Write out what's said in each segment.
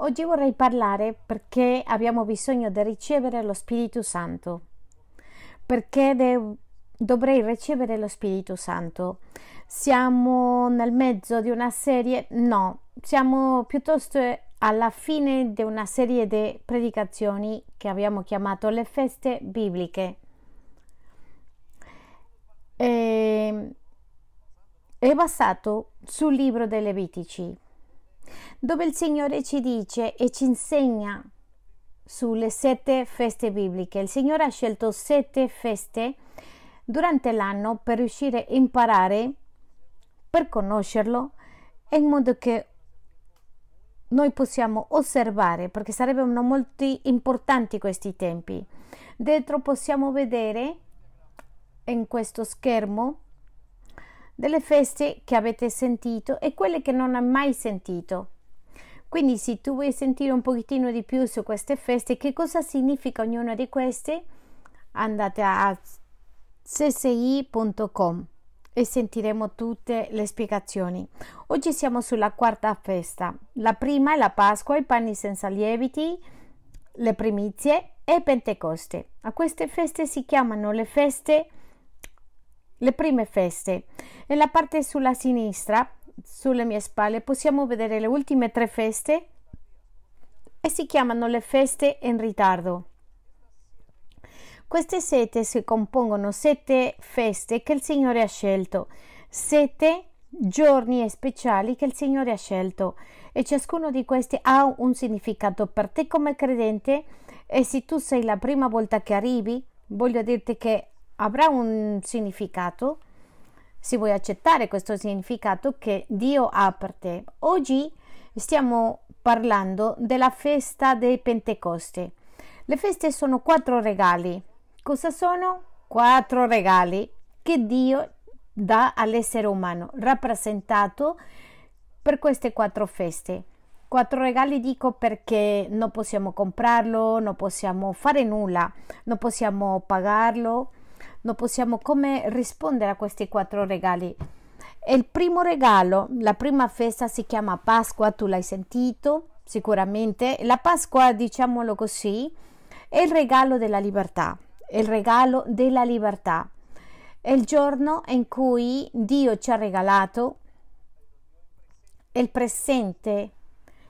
Oggi vorrei parlare perché abbiamo bisogno di ricevere lo Spirito Santo. Perché de- dovrei ricevere lo Spirito Santo? Siamo nel mezzo di una serie? No, siamo piuttosto alla fine di una serie di predicazioni che abbiamo chiamato le feste bibliche. E ehm, è basato sul libro dei Levitici, dove il Signore ci dice e ci insegna sulle sette feste bibliche. Il Signore ha scelto sette feste durante l'anno per riuscire a imparare, per conoscerlo, in modo che noi possiamo osservare, perché sarebbero molto importanti questi tempi. Dentro possiamo vedere in questo schermo delle feste che avete sentito e quelle che non hai mai sentito. Quindi se tu vuoi sentire un pochettino di più su queste feste, che cosa significa ognuna di queste, andate a csi.com e sentiremo tutte le spiegazioni. Oggi siamo sulla quarta festa. La prima è la Pasqua, i panni senza lieviti, le primizie e Pentecoste. A queste feste si chiamano le feste le prime feste. Nella parte sulla sinistra, sulle mie spalle, possiamo vedere le ultime tre feste e si chiamano le feste in ritardo. Queste sette si compongono sette feste che il Signore ha scelto, sette giorni speciali che il Signore ha scelto e ciascuno di questi ha un significato per te come credente e se tu sei la prima volta che arrivi, voglio dirti che avrà un significato se vuoi accettare questo significato che Dio ha per te. Oggi stiamo parlando della festa dei Pentecoste. Le feste sono quattro regali. Cosa sono? Quattro regali che Dio dà all'essere umano, rappresentato per queste quattro feste. Quattro regali dico perché non possiamo comprarlo, non possiamo fare nulla, non possiamo pagarlo, non possiamo come rispondere a questi quattro regali. Il primo regalo, la prima festa si chiama Pasqua, tu l'hai sentito sicuramente. La Pasqua, diciamolo così, è il regalo della libertà, è il regalo della libertà. È il giorno in cui Dio ci ha regalato il presente,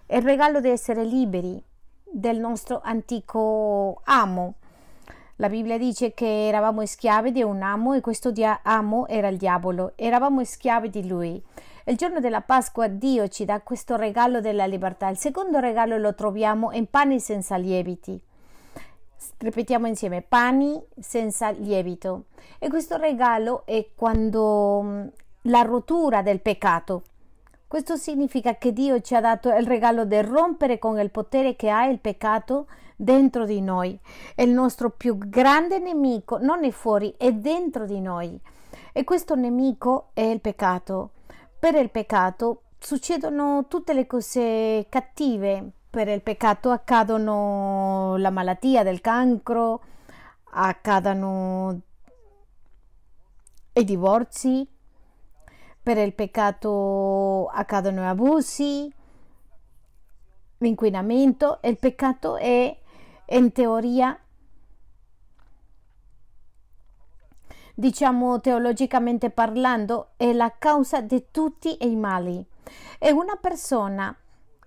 il regalo di essere liberi del nostro antico amo la Bibbia dice che eravamo schiavi di un amo e questo dia- amo era il diavolo. Eravamo schiavi di lui. Il giorno della Pasqua Dio ci dà questo regalo della libertà. Il secondo regalo lo troviamo in pani senza lieviti. Ripetiamo insieme, pani senza lievito. E questo regalo è quando mm, la rottura del peccato. Questo significa che Dio ci ha dato il regalo di rompere con il potere che ha il peccato dentro di noi. E il nostro più grande nemico non è fuori, è dentro di noi. E questo nemico è il peccato. Per il peccato succedono tutte le cose cattive. Per il peccato accadono la malattia del cancro, accadono i divorzi, per il peccato accadono abusi, l'inquinamento. Il peccato è in teoria, diciamo teologicamente parlando, è la causa di tutti i mali. E una persona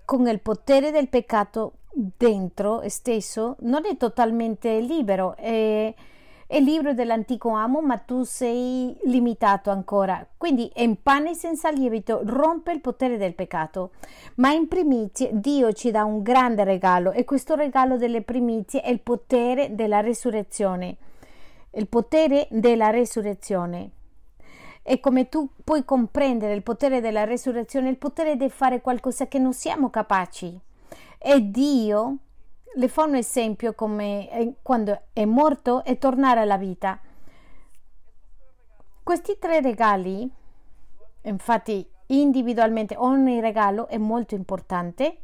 con il potere del peccato dentro stesso non è totalmente libero, è, è libero dell'antico amo, ma tu sei limitato ancora. Quindi in pane senza lievito rompe il potere del peccato. Ma in primizie Dio ci dà un grande regalo e questo regalo delle primizie è il potere della resurrezione. Il potere della resurrezione. E come tu puoi comprendere il potere della resurrezione, il potere di fare qualcosa che non siamo capaci. E Dio le fa un esempio come eh, quando è morto e tornare alla vita. Questi tre regali, infatti individualmente ogni regalo è molto importante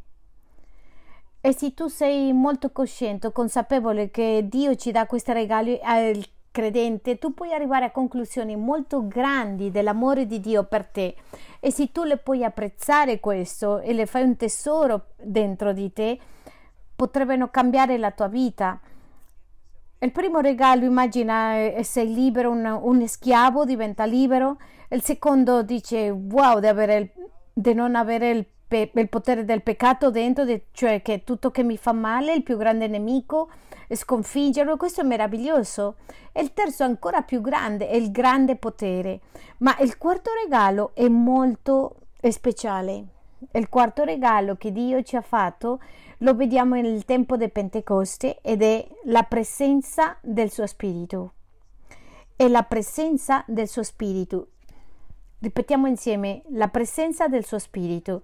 e se tu sei molto cosciente, consapevole che Dio ci dà questi regali, il credente, tu puoi arrivare a conclusioni molto grandi dell'amore di Dio per te e se tu le puoi apprezzare questo e le fai un tesoro dentro di te, potrebbero cambiare la tua vita. Il primo regalo, immagina, sei libero, un, un schiavo diventa libero. Il secondo dice, wow, di, avere, di non avere il, pe- il, potere del peccato dentro, di, cioè che tutto che mi fa male, il più grande nemico, sconfiggerlo. Questo è meraviglioso. E il terzo, ancora più grande, è il grande potere. Ma il quarto regalo è molto speciale. Il quarto regalo che Dio ci ha fatto lo vediamo nel tempo del Pentecoste ed è la presenza del suo Spirito. È la presenza del suo Spirito. Ripetiamo insieme la presenza del suo Spirito.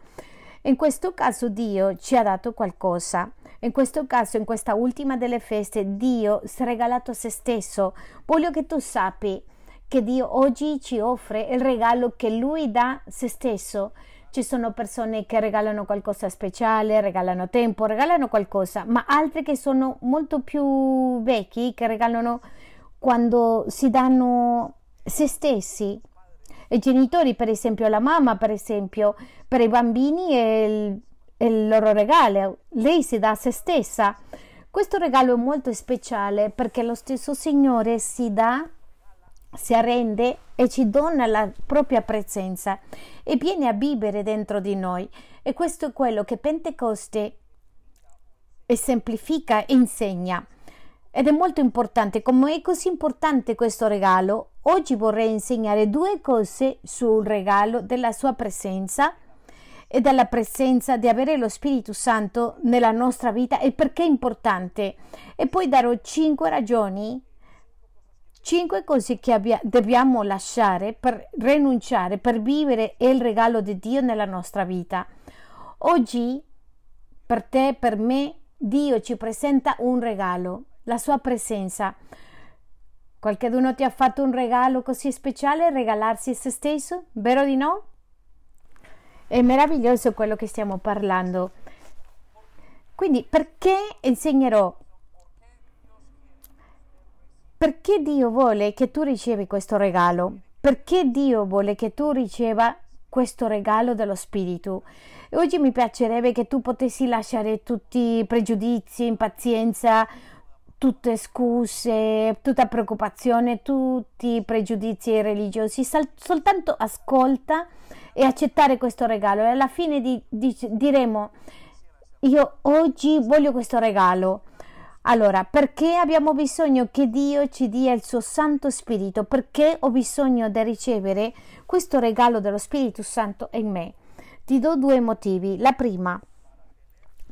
In questo caso Dio ci ha dato qualcosa. In questo caso, in questa ultima delle feste, Dio si è regalato a se stesso. Voglio che tu sappi che Dio oggi ci offre il regalo che Lui dà a se stesso ci sono persone che regalano qualcosa speciale, regalano tempo, regalano qualcosa, ma altri che sono molto più vecchi, che regalano quando si danno se stessi. I genitori, per esempio, la mamma, per esempio, per i bambini è il, è il loro regalo, lei si dà a se stessa. Questo regalo è molto speciale perché lo stesso Signore si dà si arrende e ci dona la propria presenza e viene a vivere dentro di noi. E questo è quello che Pentecoste esemplifica e insegna. Ed è molto importante, come è così importante questo regalo, oggi vorrei insegnare due cose sul regalo della sua presenza e della presenza di avere lo Spirito Santo nella nostra vita e perché è importante. E poi darò cinque ragioni Cinque cose che abbia, dobbiamo lasciare per rinunciare, per vivere il regalo di Dio nella nostra vita. Oggi, per te, per me, Dio ci presenta un regalo, la sua presenza. Qualcuno ti ha fatto un regalo così speciale, regalarsi se stesso? Vero di no? È meraviglioso quello che stiamo parlando. Quindi perché insegnerò perché Dio vuole che tu ricevi questo regalo? Perché Dio vuole che tu riceva questo regalo dello Spirito? E oggi mi piacerebbe che tu potessi lasciare tutti i pregiudizi, impazienza, tutte scuse, tutta preoccupazione, tutti i pregiudizi religiosi, soltanto ascolta e accettare questo regalo e alla fine di, di, diremo io oggi voglio questo regalo allora, perché abbiamo bisogno che Dio ci dia il suo Santo Spirito? Perché ho bisogno di ricevere questo regalo dello Spirito Santo in me? Ti do due motivi. La prima,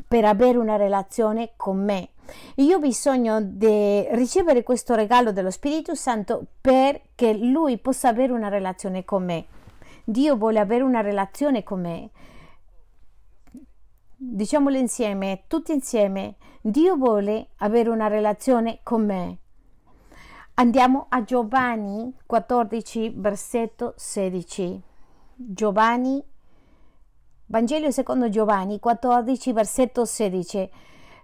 per avere una relazione con me. Io ho bisogno di ricevere questo regalo dello Spirito Santo perché Lui possa avere una relazione con me. Dio vuole avere una relazione con me. Diciamolo insieme, tutti insieme. Dio vuole avere una relazione con me. Andiamo a Giovanni 14, versetto 16. Giovanni, Vangelo secondo Giovanni 14, versetto 16.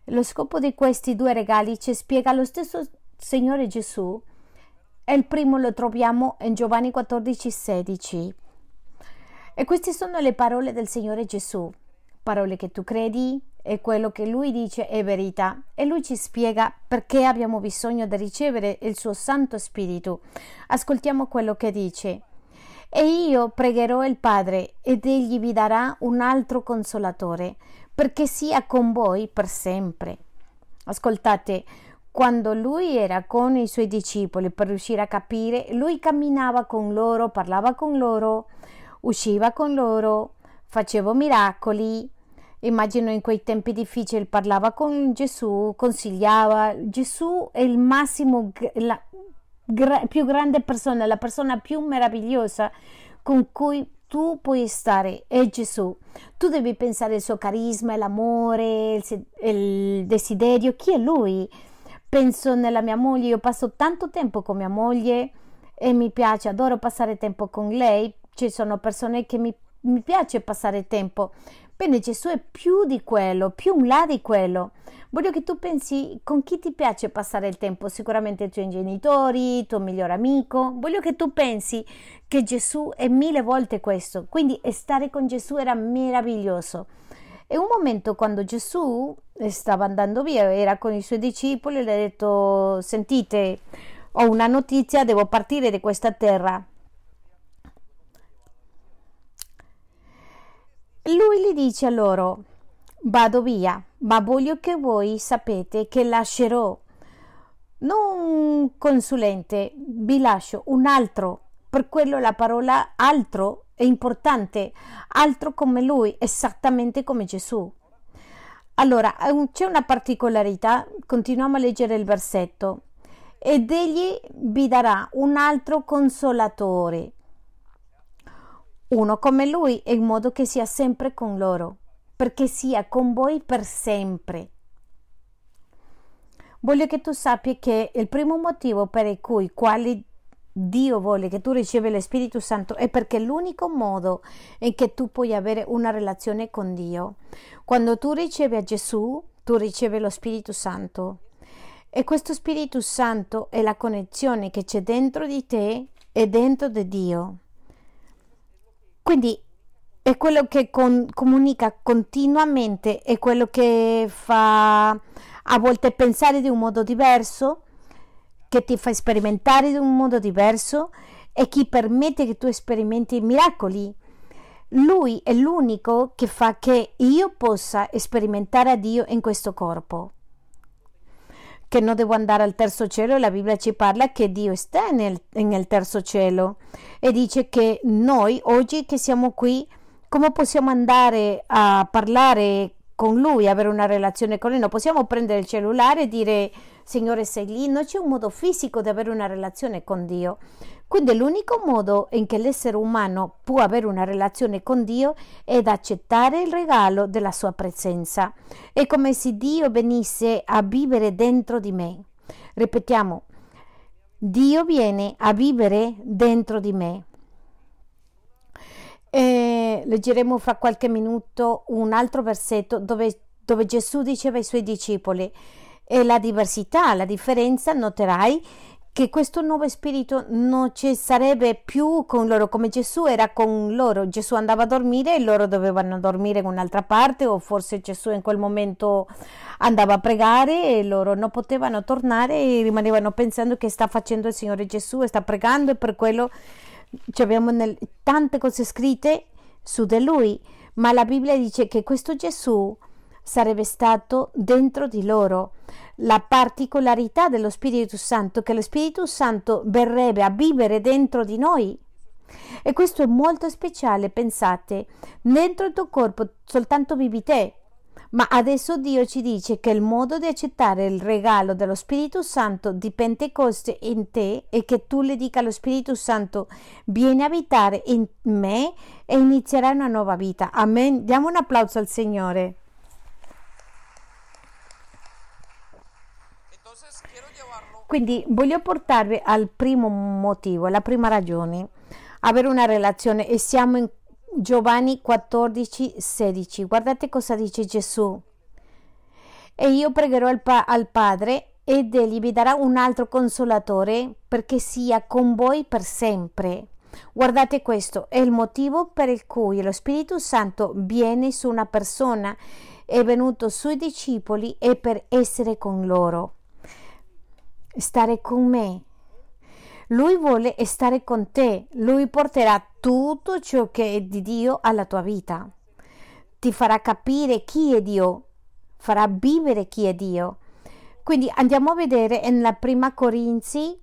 Lo scopo di questi due regali ci spiega lo stesso Signore Gesù. E il primo lo troviamo in Giovanni 14, 16. E queste sono le parole del Signore Gesù parole che tu credi e quello che lui dice è verità e lui ci spiega perché abbiamo bisogno di ricevere il suo Santo Spirito. Ascoltiamo quello che dice. E io pregherò il Padre ed egli vi darà un altro consolatore perché sia con voi per sempre. Ascoltate, quando lui era con i suoi discepoli per riuscire a capire, lui camminava con loro, parlava con loro, usciva con loro, faceva miracoli, Immagino in quei tempi difficili parlava con Gesù, consigliava. Gesù è il massimo, la gra, più grande persona, la persona più meravigliosa con cui tu puoi stare, è Gesù. Tu devi pensare al suo carisma, l'amore, il, il desiderio. Chi è lui? Penso nella mia moglie, io passo tanto tempo con mia moglie e mi piace, adoro passare tempo con lei. Ci sono persone che mi, mi piace passare tempo, Bene, Gesù è più di quello, più là di quello. Voglio che tu pensi con chi ti piace passare il tempo, sicuramente i tuoi genitori, il tuo migliore amico. Voglio che tu pensi che Gesù è mille volte questo, quindi stare con Gesù era meraviglioso. E un momento quando Gesù stava andando via, era con i suoi discepoli, le ha detto: Sentite, ho una notizia, devo partire da questa terra. Lui gli dice a loro: Vado via, ma voglio che voi sapete che lascerò non un consulente, vi lascio un altro. Per quello la parola altro è importante, altro come lui, esattamente come Gesù. Allora, c'è una particolarità, continuiamo a leggere il versetto. Ed egli vi darà un altro consolatore uno come lui, in modo che sia sempre con loro, perché sia con voi per sempre. Voglio che tu sappia che il primo motivo per cui quale Dio vuole che tu ricevi lo Spirito Santo è perché è l'unico modo in cui tu puoi avere una relazione con Dio. Quando tu ricevi a Gesù, tu ricevi lo Spirito Santo. E questo Spirito Santo è la connessione che c'è dentro di te e dentro di Dio. Quindi è quello che con, comunica continuamente, è quello che fa a volte pensare di un modo diverso, che ti fa sperimentare di un modo diverso e chi permette che tu sperimenti miracoli. Lui è l'unico che fa che io possa sperimentare a Dio in questo corpo che non devo andare al terzo cielo, la Bibbia ci parla che Dio sta nel, nel terzo cielo e dice che noi oggi che siamo qui, come possiamo andare a parlare con Lui, avere una relazione con Lui? Non possiamo prendere il cellulare e dire Signore sei lì, non c'è un modo fisico di avere una relazione con Dio. Quindi l'unico modo in cui l'essere umano può avere una relazione con Dio è ad accettare il regalo della sua presenza. È come se Dio venisse a vivere dentro di me. Ripetiamo, Dio viene a vivere dentro di me. E leggeremo fra qualche minuto un altro versetto dove, dove Gesù diceva ai suoi discepoli e la diversità, la differenza, noterai che questo nuovo spirito non ci sarebbe più con loro come Gesù era con loro. Gesù andava a dormire e loro dovevano dormire in un'altra parte o forse Gesù in quel momento andava a pregare e loro non potevano tornare e rimanevano pensando che sta facendo il Signore Gesù sta pregando e per quello abbiamo nel, tante cose scritte su di lui, ma la Bibbia dice che questo Gesù sarebbe stato dentro di loro. La particolarità dello Spirito Santo, che lo Spirito Santo verrebbe a vivere dentro di noi. E questo è molto speciale, pensate, dentro il tuo corpo soltanto vivi te, ma adesso Dio ci dice che il modo di accettare il regalo dello Spirito Santo di Pentecoste in te è che tu le dica allo Spirito Santo vieni a abitare in me e inizierai una nuova vita. Amen. Diamo un applauso al Signore. Quindi voglio portarvi al primo motivo, alla prima ragione, avere una relazione e siamo in Giovanni 14, 16. Guardate cosa dice Gesù. E io pregherò al, pa- al Padre ed egli vi darà un altro consolatore perché sia con voi per sempre. Guardate questo, è il motivo per il cui lo Spirito Santo viene su una persona, è venuto sui discepoli e per essere con loro stare con me. Lui vuole stare con te, lui porterà tutto ciò che è di Dio alla tua vita. Ti farà capire chi è Dio, farà vivere chi è Dio. Quindi andiamo a vedere nella prima Corinzi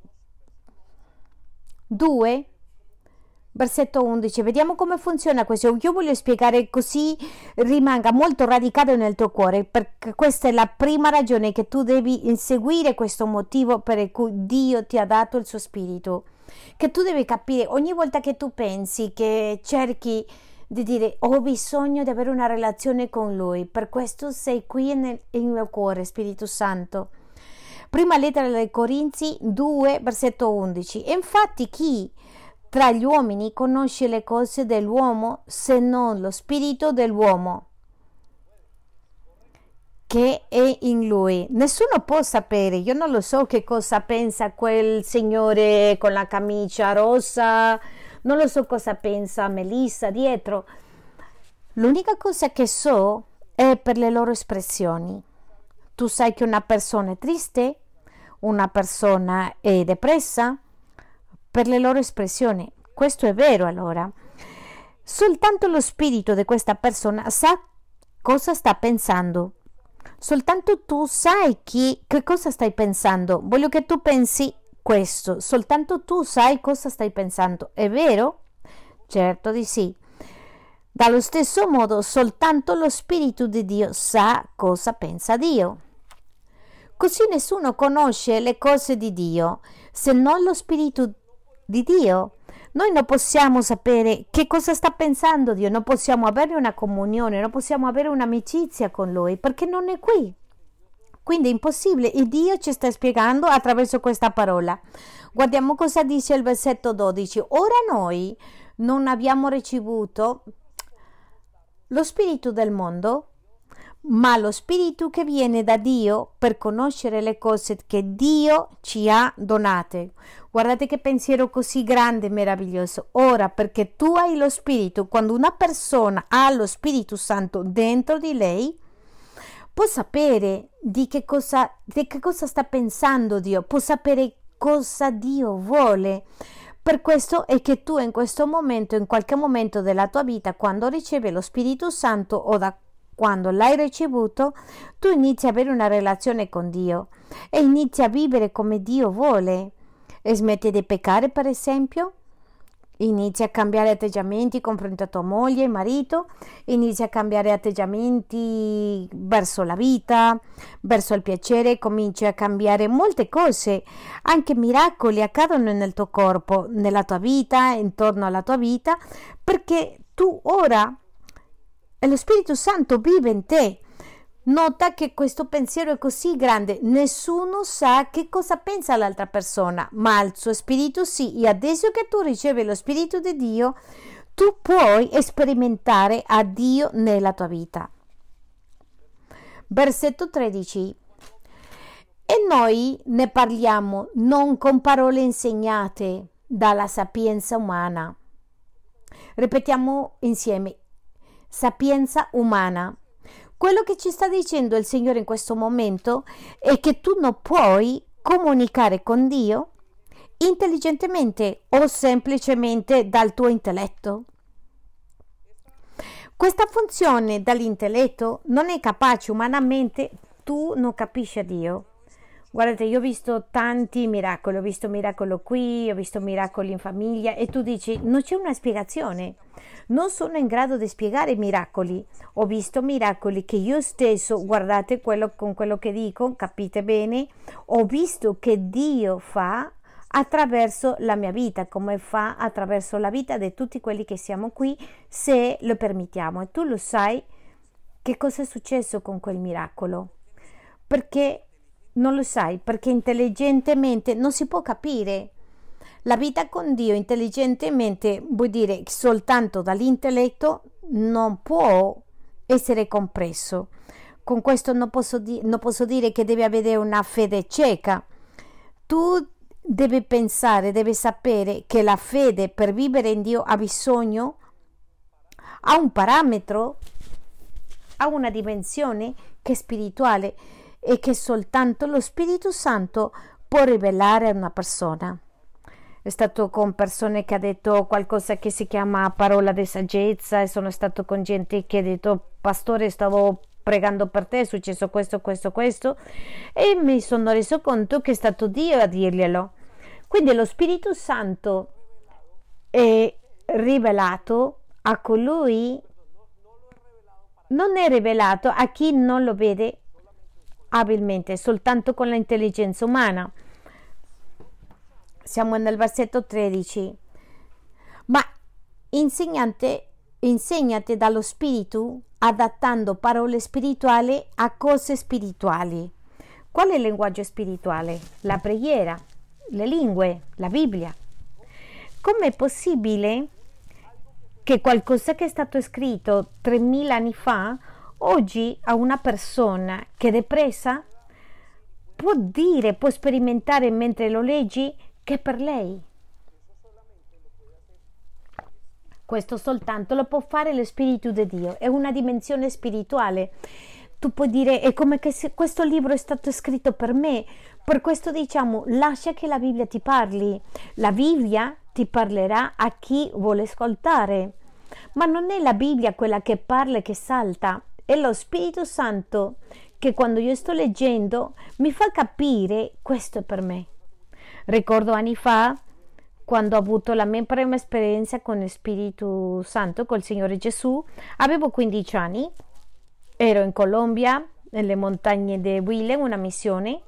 2 Versetto 11, vediamo come funziona questo. Io voglio spiegare così rimanga molto radicato nel tuo cuore, perché questa è la prima ragione che tu devi inseguire questo motivo per cui Dio ti ha dato il suo spirito. Che tu devi capire ogni volta che tu pensi che cerchi di dire ho bisogno di avere una relazione con Lui, per questo sei qui nel, nel mio cuore, Spirito Santo. Prima lettera dei Corinzi 2, versetto 11. E infatti chi tra gli uomini conosce le cose dell'uomo se non lo spirito dell'uomo. che è in lui. Nessuno può sapere, io non lo so che cosa pensa quel signore con la camicia rossa, non lo so cosa pensa Melissa dietro. L'unica cosa che so è per le loro espressioni. Tu sai che una persona è triste, una persona è depressa, per le loro espressioni. Questo è vero allora. Soltanto lo spirito di questa persona sa cosa sta pensando. Soltanto tu sai chi, che cosa stai pensando. Voglio che tu pensi questo. Soltanto tu sai cosa stai pensando. È vero? Certo di sì. Dallo stesso modo, soltanto lo Spirito di Dio sa cosa pensa Dio. Così nessuno conosce le cose di Dio se non lo Spirito di Dio. Noi non possiamo sapere che cosa sta pensando Dio, non possiamo avere una comunione, non possiamo avere un'amicizia con Lui perché non è qui. Quindi è impossibile e Dio ci sta spiegando attraverso questa parola. Guardiamo cosa dice il versetto 12. Ora noi non abbiamo ricevuto lo spirito del mondo, ma lo spirito che viene da Dio per conoscere le cose che Dio ci ha donate. Guardate che pensiero così grande e meraviglioso. Ora, perché tu hai lo Spirito, quando una persona ha lo Spirito Santo dentro di lei, può sapere di che cosa, di che cosa sta pensando Dio, può sapere cosa Dio vuole. Per questo è che tu in questo momento, in qualche momento della tua vita, quando ricevi lo Spirito Santo o da quando l'hai ricevuto, tu inizi a avere una relazione con Dio e inizi a vivere come Dio vuole. E smetti di peccare, per esempio? Inizi a cambiare atteggiamenti confronto a tua moglie e marito, inizi a cambiare atteggiamenti verso la vita, verso il piacere, cominci a cambiare molte cose, anche miracoli accadono nel tuo corpo, nella tua vita, intorno alla tua vita, perché tu ora lo Spirito Santo vive in te Nota che questo pensiero è così grande, nessuno sa che cosa pensa l'altra persona, ma il suo spirito sì, e adesso che tu ricevi lo spirito di Dio, tu puoi sperimentare a Dio nella tua vita. Versetto 13. E noi ne parliamo non con parole insegnate dalla sapienza umana. Ripetiamo insieme, sapienza umana quello che ci sta dicendo il Signore in questo momento è che tu non puoi comunicare con Dio intelligentemente o semplicemente dal tuo intelletto. Questa funzione dall'intelletto non è capace umanamente, tu non capisci Dio. Guardate, io ho visto tanti miracoli, ho visto miracolo qui, ho visto miracoli in famiglia e tu dici non c'è una spiegazione. Non sono in grado di spiegare i miracoli. Ho visto miracoli che io stesso, guardate quello, con quello che dico, capite bene, ho visto che Dio fa attraverso la mia vita, come fa attraverso la vita di tutti quelli che siamo qui, se lo permettiamo. E tu lo sai che cosa è successo con quel miracolo. Perché non lo sai perché intelligentemente non si può capire. La vita con Dio intelligentemente vuol dire soltanto dall'intelletto non può essere compreso. Con questo non posso, di- non posso dire che devi avere una fede cieca. Tu devi pensare, devi sapere che la fede per vivere in Dio ha bisogno, ha un parametro, ha una dimensione che è spirituale e che soltanto lo Spirito Santo può rivelare a una persona. È stato con persone che ha detto qualcosa che si chiama parola di saggezza e sono stato con gente che ha detto pastore stavo pregando per te è successo questo, questo, questo e mi sono reso conto che è stato Dio a dirglielo. Quindi lo Spirito Santo è rivelato a colui non è rivelato a chi non lo vede abilmente soltanto con l'intelligenza umana. Siamo nel versetto 13. Ma insegnante, insegnate dallo Spirito adattando parole spirituali a cose spirituali. Qual è il linguaggio spirituale? La preghiera, le lingue, la Bibbia. Com'è possibile che qualcosa che è stato scritto 3000 anni fa oggi a una persona che è depressa può dire, può sperimentare mentre lo leggi che per lei. Questo soltanto lo può fare lo Spirito di Dio, è una dimensione spirituale. Tu puoi dire, è come che questo libro è stato scritto per me, per questo diciamo, lascia che la Bibbia ti parli. La Bibbia ti parlerà a chi vuole ascoltare. Ma non è la Bibbia quella che parla e che salta, è lo Spirito Santo che quando io sto leggendo mi fa capire questo per me. Ricordo anni fa quando ho avuto la mia prima esperienza con lo Spirito Santo, col Signore Gesù, avevo 15 anni, ero in Colombia, nelle montagne di Huile, una missione,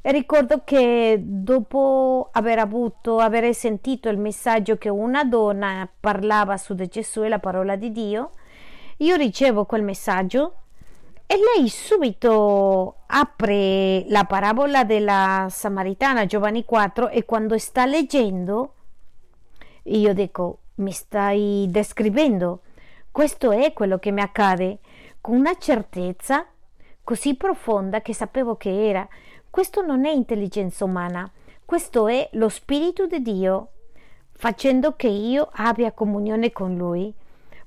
e ricordo che dopo aver avuto, aver sentito il messaggio che una donna parlava su di Gesù e la parola di Dio, io ricevo quel messaggio e lei subito apre la parabola della Samaritana, Giovanni 4, e quando sta leggendo, io dico, mi stai descrivendo. Questo è quello che mi accade, con una certezza così profonda che sapevo che era. Questo non è intelligenza umana, questo è lo Spirito di Dio, facendo che io abbia comunione con Lui.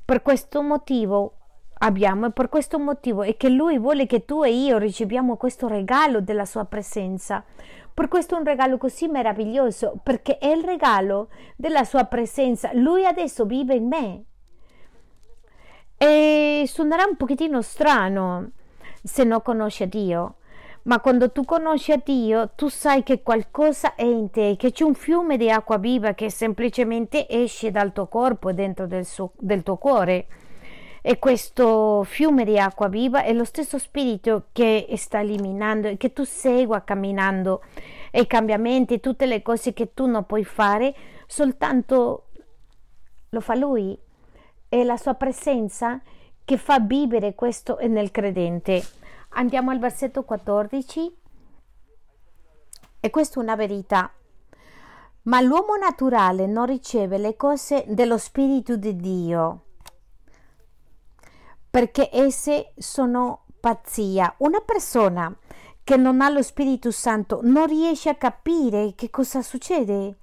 Per questo motivo abbiamo e per questo motivo è che Lui vuole che tu e io riceviamo questo regalo della Sua presenza. Per questo è un regalo così meraviglioso, perché è il regalo della Sua presenza. Lui adesso vive in me. E suonerà un pochettino strano se non conosci a Dio, ma quando tu conosci a Dio, tu sai che qualcosa è in te, che c'è un fiume di acqua viva che semplicemente esce dal tuo corpo e dentro del, suo, del tuo cuore e questo fiume di acqua viva è lo stesso spirito che sta eliminando e che tu segua camminando e i cambiamenti, tutte le cose che tu non puoi fare, soltanto lo fa lui. È la sua presenza che fa vivere questo nel credente. Andiamo al versetto 14. E questa è una verità. Ma l'uomo naturale non riceve le cose dello Spirito di Dio perché esse sono pazzia. Una persona che non ha lo Spirito Santo non riesce a capire che cosa succede,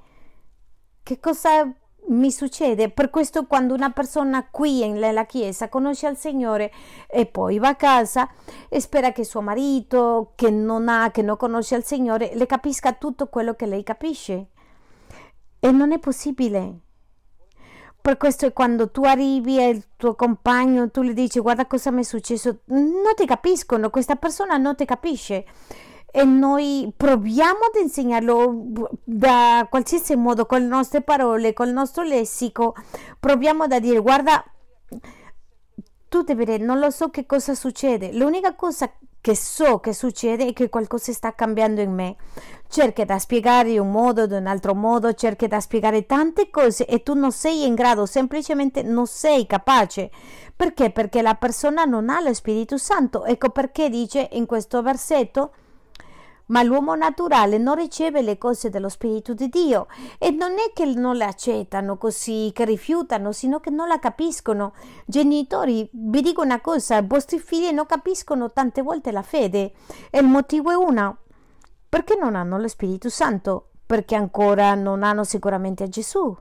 che cosa mi succede. Per questo quando una persona qui nella chiesa conosce il Signore e poi va a casa e spera che suo marito, che non ha, che non conosce il Signore, le capisca tutto quello che lei capisce. E non è possibile. Per questo è quando tu arrivi e il tuo compagno, tu gli dici guarda cosa mi è successo, non ti capiscono, questa persona non ti capisce e noi proviamo ad insegnarlo da qualsiasi modo, con le nostre parole, con il nostro lessico, proviamo da dire guarda, tu devi vedere, non lo so che cosa succede, l'unica cosa che so che succede è che qualcosa sta cambiando in me. Cerchi da spiegare un modo, in un altro modo, cerchi da spiegare tante cose e tu non sei in grado, semplicemente non sei capace. Perché? Perché la persona non ha lo Spirito Santo. Ecco perché dice in questo versetto ma l'uomo naturale non riceve le cose dello Spirito di Dio e non è che non le accettano così, che rifiutano, sino che non la capiscono. Genitori, vi dico una cosa, i vostri figli non capiscono tante volte la fede e il motivo è uno, perché non hanno lo Spirito Santo, perché ancora non hanno sicuramente a Gesù.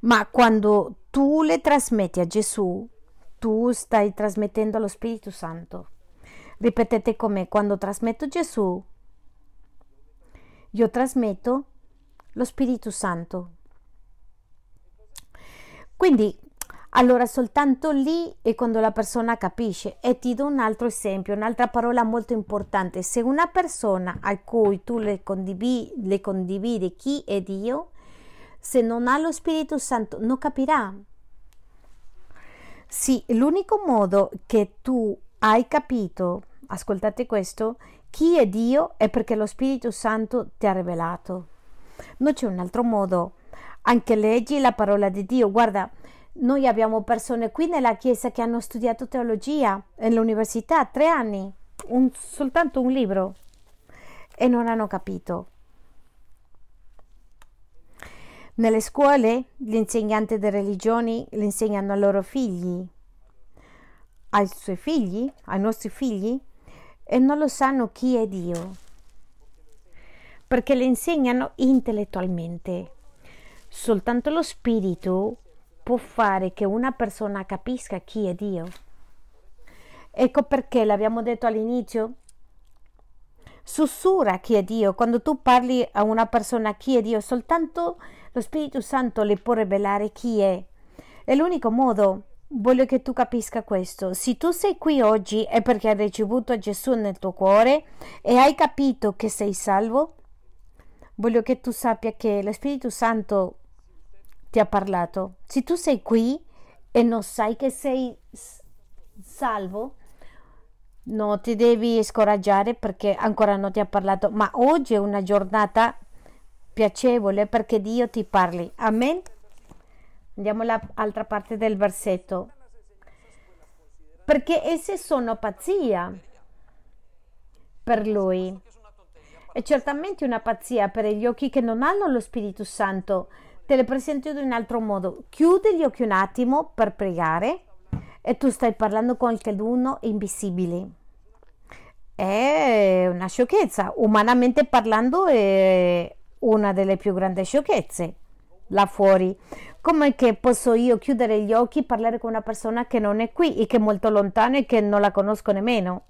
Ma quando tu le trasmetti a Gesù, tu stai trasmettendo lo Spirito Santo. Ripetete come quando trasmetto Gesù, io trasmetto lo Spirito Santo. Quindi, allora soltanto lì è quando la persona capisce. E ti do un altro esempio, un'altra parola molto importante. Se una persona a cui tu le condividi, le condividi chi è Dio, se non ha lo Spirito Santo non capirà. Sì, l'unico modo che tu hai capito, ascoltate questo, chi è Dio è perché lo Spirito Santo ti ha rivelato. Non c'è un altro modo. Anche leggi la parola di Dio. Guarda, noi abbiamo persone qui nella Chiesa che hanno studiato teologia all'università, tre anni, un, soltanto un libro, e non hanno capito. Nelle scuole gli insegnanti di religioni le insegnano ai loro figli ai suoi figli, ai nostri figli, e non lo sanno chi è Dio, perché le insegnano intellettualmente. Soltanto lo spirito può fare che una persona capisca chi è Dio. Ecco perché l'abbiamo detto all'inizio. Sussurra chi è Dio. Quando tu parli a una persona chi è Dio, soltanto lo Spirito Santo le può rivelare chi è. È l'unico modo. Voglio che tu capisca questo. Se tu sei qui oggi è perché hai ricevuto Gesù nel tuo cuore e hai capito che sei salvo. Voglio che tu sappia che lo Spirito Santo ti ha parlato. Se tu sei qui e non sai che sei salvo, non ti devi scoraggiare perché ancora non ti ha parlato, ma oggi è una giornata piacevole perché Dio ti parli. Amen. Andiamo all'altra parte del versetto. Perché esse sono pazzia per lui. È certamente una pazzia per gli occhi che non hanno lo Spirito Santo. Te le presento in un altro modo. Chiudi gli occhi un attimo per pregare e tu stai parlando con qualcuno invisibile. È una sciocchezza, umanamente parlando è una delle più grandi sciocchezze là fuori. Come che posso io chiudere gli occhi e parlare con una persona che non è qui e che è molto lontana e che non la conosco nemmeno?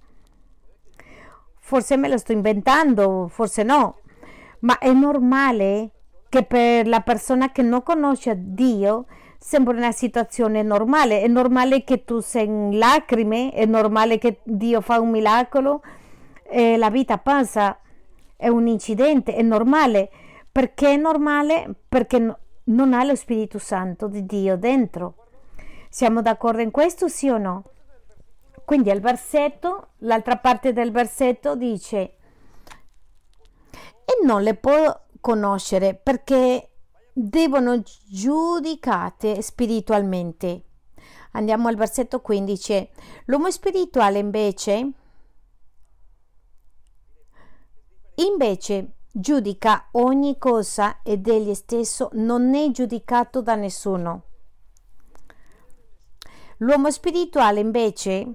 Forse me lo sto inventando, forse no, ma è normale che per la persona che non conosce Dio sembra una situazione normale. È normale che tu sei in lacrime, è normale che Dio fa un miracolo, e la vita passa, è un incidente, è normale. Perché è normale? Perché non ha lo Spirito Santo di Dio dentro. Siamo d'accordo in questo, sì o no? Quindi al versetto, l'altra parte del versetto dice e non le può conoscere perché devono giudicate spiritualmente. Andiamo al versetto 15. L'uomo spirituale invece invece giudica ogni cosa ed egli stesso non è giudicato da nessuno. L'uomo spirituale invece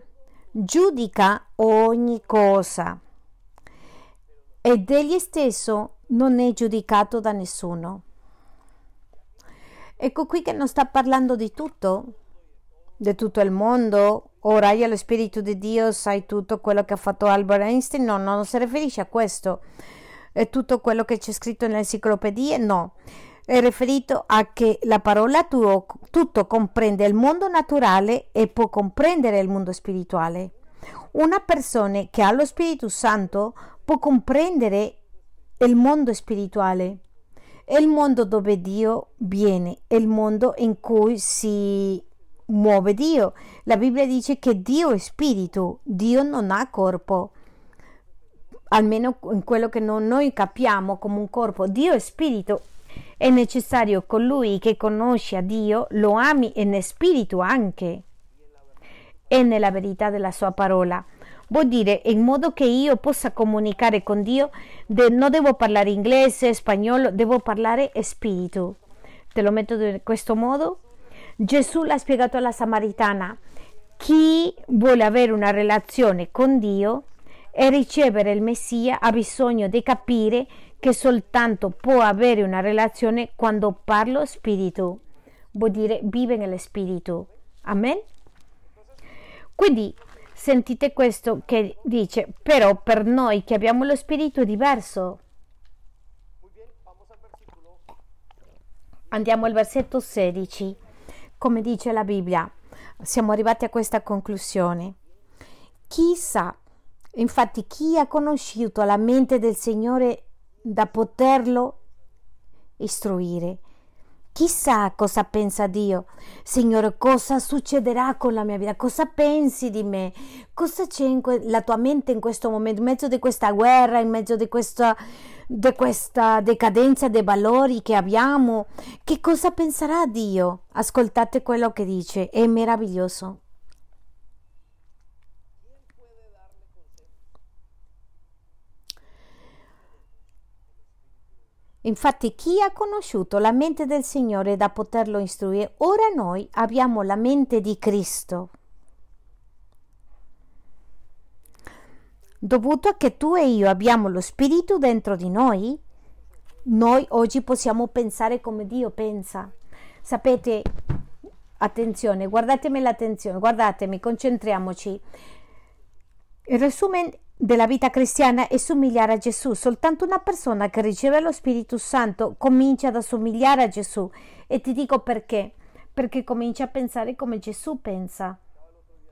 giudica ogni cosa ed egli stesso non è giudicato da nessuno. Ecco qui che non sta parlando di tutto, di tutto il mondo. Ora io lo Spirito di Dio sai tutto quello che ha fatto Albert Einstein. No, non si riferisce a questo. È tutto quello che c'è scritto nelle enciclopedie? No. È riferito a che la parola tuo, tutto comprende il mondo naturale e può comprendere il mondo spirituale. Una persona che ha lo Spirito Santo può comprendere il mondo spirituale il mondo dove Dio viene, il mondo in cui si muove Dio. La Bibbia dice che Dio è spirito, Dio non ha corpo. Almeno in quello che noi capiamo come un corpo, Dio è spirito. È necessario colui che conosce a Dio lo ami nel spirito anche e nella verità della sua parola vuol dire in modo che io possa comunicare con Dio, de, non devo parlare inglese, spagnolo, devo parlare spirito. Te lo metto in questo modo. Gesù l'ha spiegato alla Samaritana. Chi vuole avere una relazione con Dio e ricevere il Messia ha bisogno di capire che soltanto può avere una relazione quando parlo spirito. Vuol dire vive nello spirito. Amen? Quindi Sentite questo che dice, però per noi che abbiamo lo spirito è diverso. Andiamo al versetto 16. Come dice la Bibbia, siamo arrivati a questa conclusione. Chissà, infatti, chi ha conosciuto la mente del Signore da poterlo istruire? Chissà cosa pensa Dio. Signore, cosa succederà con la mia vita? Cosa pensi di me? Cosa c'è in que- la tua mente in questo momento, in mezzo di questa guerra, in mezzo di questa, di questa decadenza dei valori che abbiamo? Che cosa penserà Dio? Ascoltate quello che dice, è meraviglioso. Infatti chi ha conosciuto la mente del Signore da poterlo istruire, ora noi abbiamo la mente di Cristo. Dovuto a che tu e io abbiamo lo Spirito dentro di noi, noi oggi possiamo pensare come Dio pensa. Sapete, attenzione, guardatemi l'attenzione, guardatemi, concentriamoci. Il resumen della vita cristiana è somigliare a Gesù. Soltanto una persona che riceve lo Spirito Santo comincia ad assomigliare a Gesù. E ti dico perché. Perché comincia a pensare come Gesù pensa.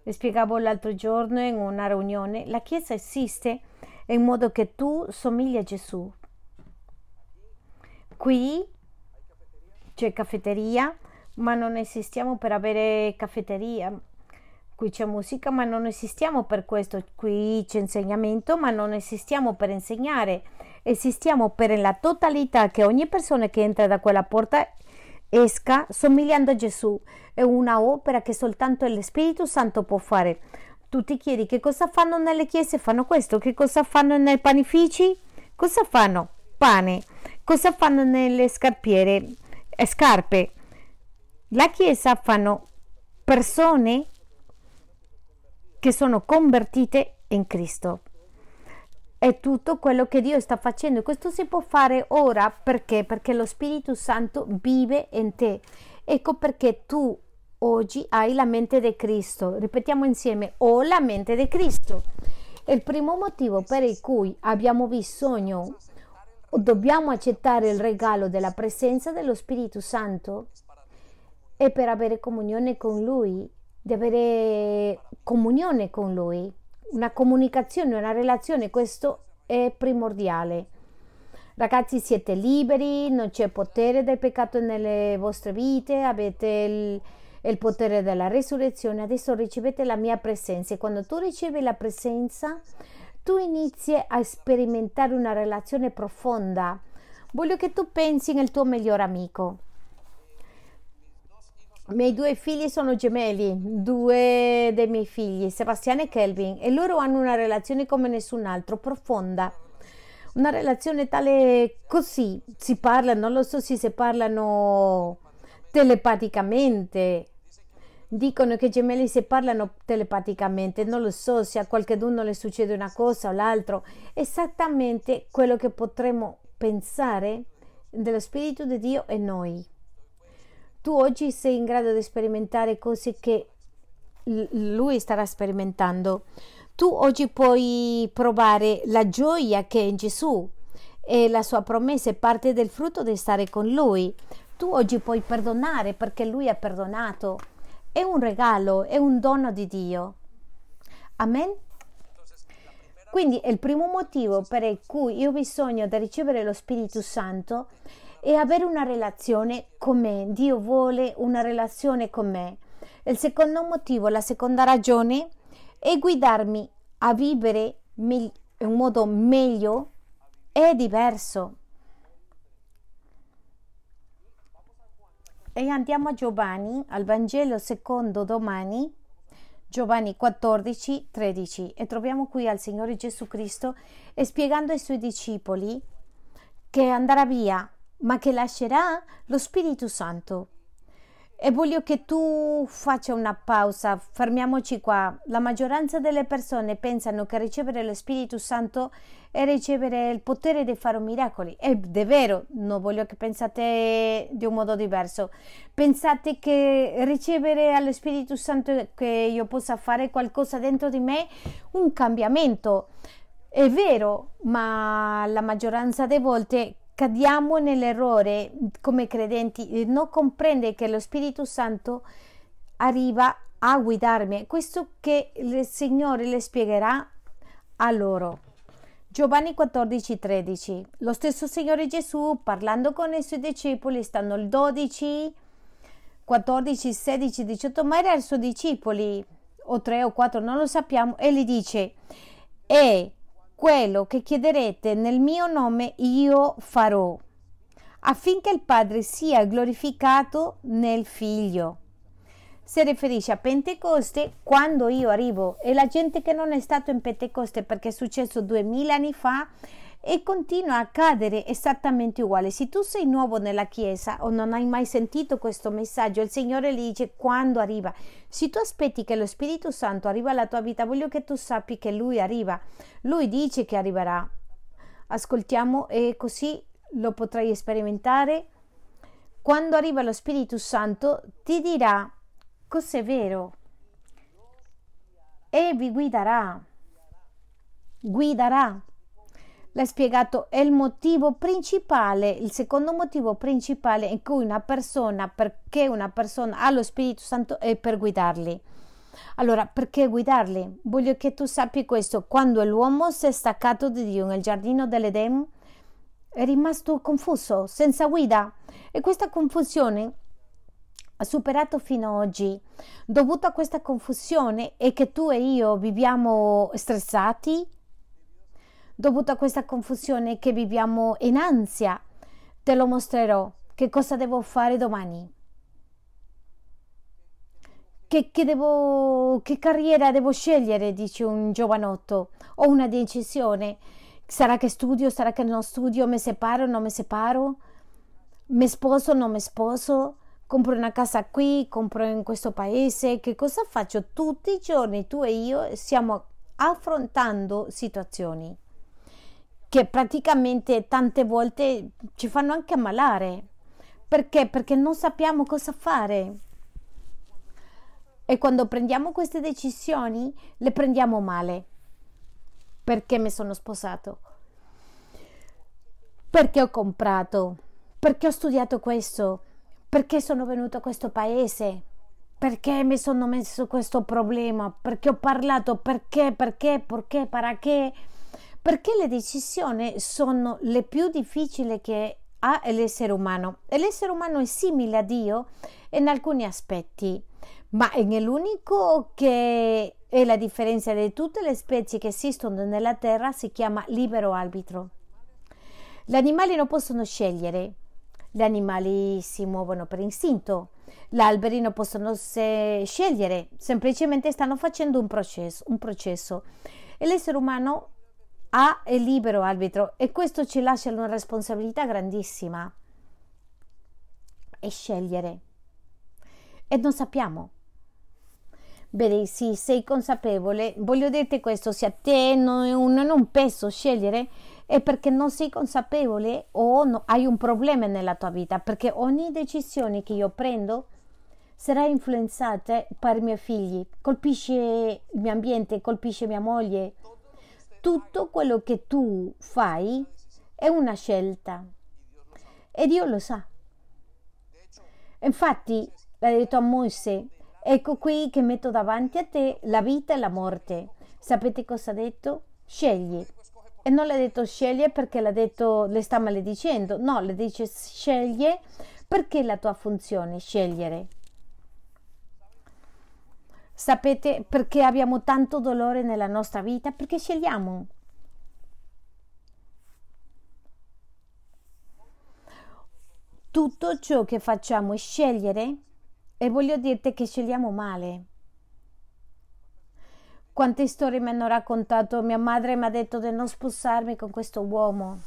Vi spiegavo l'altro giorno in una riunione, la Chiesa esiste in modo che tu somigli a Gesù. Qui c'è caffetteria, ma non esistiamo per avere caffetteria. Qui c'è musica, ma non esistiamo per questo. Qui c'è insegnamento, ma non esistiamo per insegnare. Esistiamo per la totalità che ogni persona che entra da quella porta esca somigliando a Gesù. È una opera che soltanto lo Spirito Santo può fare. Tu ti chiedi che cosa fanno nelle chiese? Fanno questo. Che cosa fanno nei panifici? Cosa fanno? Pane. Cosa fanno nelle scarpiere? Eh, scarpe. La chiesa fanno persone che sono convertite in Cristo è tutto quello che Dio sta facendo. Questo si può fare ora perché? Perché lo Spirito Santo vive in te. Ecco perché tu oggi hai la mente di Cristo. Ripetiamo insieme, ho la mente di Cristo. Il primo motivo per il cui abbiamo bisogno o dobbiamo accettare il regalo della presenza dello Spirito Santo è per avere comunione con Lui, di avere comunione con Lui una comunicazione, una relazione, questo è primordiale. Ragazzi, siete liberi, non c'è potere del peccato nelle vostre vite, avete il, il potere della resurrezione, adesso ricevete la mia presenza e quando tu ricevi la presenza, tu inizi a sperimentare una relazione profonda. Voglio che tu pensi nel tuo migliore amico i miei due figli sono gemelli, due dei miei figli, Sebastiano e Kelvin, e loro hanno una relazione come nessun altro, profonda. Una relazione tale così, si parla, non lo so se si parlano telepaticamente. Dicono che i gemelli si parlano telepaticamente, non lo so se a qualcuno le succede una cosa o l'altro. Esattamente quello che potremmo pensare dello Spirito di Dio e noi tu oggi sei in grado di sperimentare cose che lui starà sperimentando. Tu oggi puoi provare la gioia che è in Gesù e la sua promessa è parte del frutto di stare con lui. Tu oggi puoi perdonare perché lui ha perdonato. È un regalo, è un dono di Dio. Amen. Quindi il primo motivo per cui io ho bisogno di ricevere lo Spirito Santo e avere una relazione con me. Dio vuole una relazione con me. Il secondo motivo, la seconda ragione è guidarmi a vivere in un modo meglio e diverso. E andiamo a Giovanni, al Vangelo secondo domani, Giovanni 14, 13 e troviamo qui al Signore Gesù Cristo e spiegando ai suoi discepoli che andrà via ma che lascerà lo Spirito Santo. E voglio che tu faccia una pausa, fermiamoci qua. La maggioranza delle persone pensano che ricevere lo Spirito Santo è ricevere il potere di fare miracoli. Ed è vero, non voglio che pensate di un modo diverso. Pensate che ricevere allo Spirito Santo che io possa fare qualcosa dentro di me, un cambiamento. È vero, ma la maggioranza delle volte cadiamo nell'errore come credenti di non comprendere che lo Spirito Santo arriva a guidarmi. Questo che il Signore le spiegherà a loro. Giovanni 14, 13. Lo stesso Signore Gesù, parlando con i suoi discepoli, stanno il 12, 14, 16, 18, ma erano i suoi discepoli, o tre o quattro, non lo sappiamo, e gli dice, e quello che chiederete nel mio nome io farò, affinché il Padre sia glorificato nel Figlio. Si riferisce a Pentecoste quando io arrivo e la gente che non è stato in Pentecoste perché è successo duemila anni fa e continua a accadere esattamente uguale. Se tu sei nuovo nella Chiesa o non hai mai sentito questo messaggio, il Signore gli dice quando arriva. Se tu aspetti che lo Spirito Santo arriva alla tua vita, voglio che tu sappi che Lui arriva. Lui dice che arriverà. Ascoltiamo e così lo potrai sperimentare. Quando arriva lo Spirito Santo ti dirà cos'è vero e vi guiderà. Guiderà l'ha spiegato, è il motivo principale, il secondo motivo principale in cui una persona, perché una persona ha lo Spirito Santo è per guidarli. Allora, perché guidarli? Voglio che tu sappi questo, quando l'uomo si è staccato di Dio nel giardino dell'Eden, è rimasto confuso, senza guida e questa confusione ha superato fino ad oggi. Dovuto a questa confusione è che tu e io viviamo stressati, dovuto a questa confusione che viviamo in ansia. Te lo mostrerò. Che cosa devo fare domani? Che, che, devo, che carriera devo scegliere? Dice un giovanotto. Ho una decisione. Sarà che studio, sarà che non studio, mi separo, non mi separo? Mi sposo, non mi sposo? Compro una casa qui, compro in questo paese? Che cosa faccio? Tutti i giorni tu e io stiamo affrontando situazioni che praticamente tante volte ci fanno anche ammalare. Perché? Perché non sappiamo cosa fare. E quando prendiamo queste decisioni le prendiamo male. Perché mi sono sposato? Perché ho comprato? Perché ho studiato questo? Perché sono venuto a questo paese? Perché mi sono messo questo problema? Perché ho parlato? Perché? Perché? Perché? Para che? Perché le decisioni sono le più difficili che ha l'essere umano e l'essere umano è simile a Dio in alcuni aspetti, ma è l'unico che è la differenza di tutte le specie che esistono nella terra si chiama libero arbitro. Gli animali non possono scegliere, gli animali si muovono per istinto, gli alberi non possono scegliere, semplicemente stanno facendo un processo, un processo. E l'essere umano ha il libero arbitro e questo ci lascia una responsabilità grandissima. E scegliere. E non sappiamo. Bene, sì, sei consapevole. Voglio dirti questo, se a te non non peso scegliere, è perché non sei consapevole o no, hai un problema nella tua vita, perché ogni decisione che io prendo sarà influenzata per i miei figli, colpisce il mio ambiente, colpisce mia moglie, tutto quello che tu fai è una scelta e Dio lo sa. Infatti, l'ha detto a Mosè, ecco qui che metto davanti a te la vita e la morte. Sapete cosa ha detto? Scegli. E non le ha detto sceglie perché l'ha detto, le sta maledicendo. No, le dice sceglie perché è la tua funzione, scegliere. Sapete perché abbiamo tanto dolore nella nostra vita? Perché scegliamo. Tutto ciò che facciamo è scegliere e voglio dirti che scegliamo male. Quante storie mi hanno raccontato? Mia madre mi ha detto di non sposarmi con questo uomo.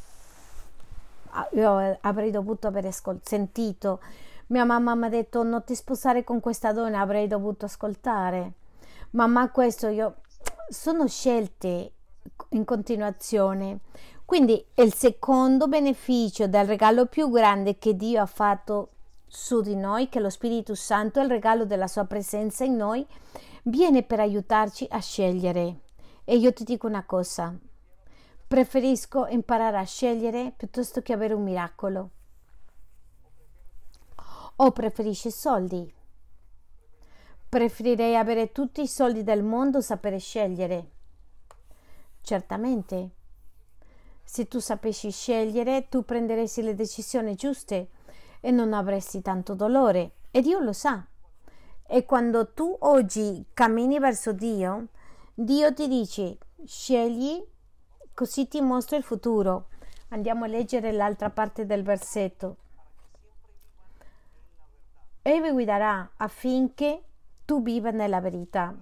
Ah, io avrei dovuto aver sentito mia mamma mi ha detto non ti sposare con questa donna, avrei dovuto ascoltare. Mamma, questo io sono scelte in continuazione. Quindi il secondo beneficio del regalo più grande che Dio ha fatto su di noi, che lo Spirito Santo, il regalo della sua presenza in noi, viene per aiutarci a scegliere. E io ti dico una cosa, preferisco imparare a scegliere piuttosto che avere un miracolo o preferisci soldi? Preferirei avere tutti i soldi del mondo, sapere scegliere. Certamente. Se tu sapessi scegliere, tu prenderesti le decisioni giuste e non avresti tanto dolore. E Dio lo sa. E quando tu oggi cammini verso Dio, Dio ti dice scegli, così ti mostro il futuro. Andiamo a leggere l'altra parte del versetto e vi guiderà affinché tu viva nella verità.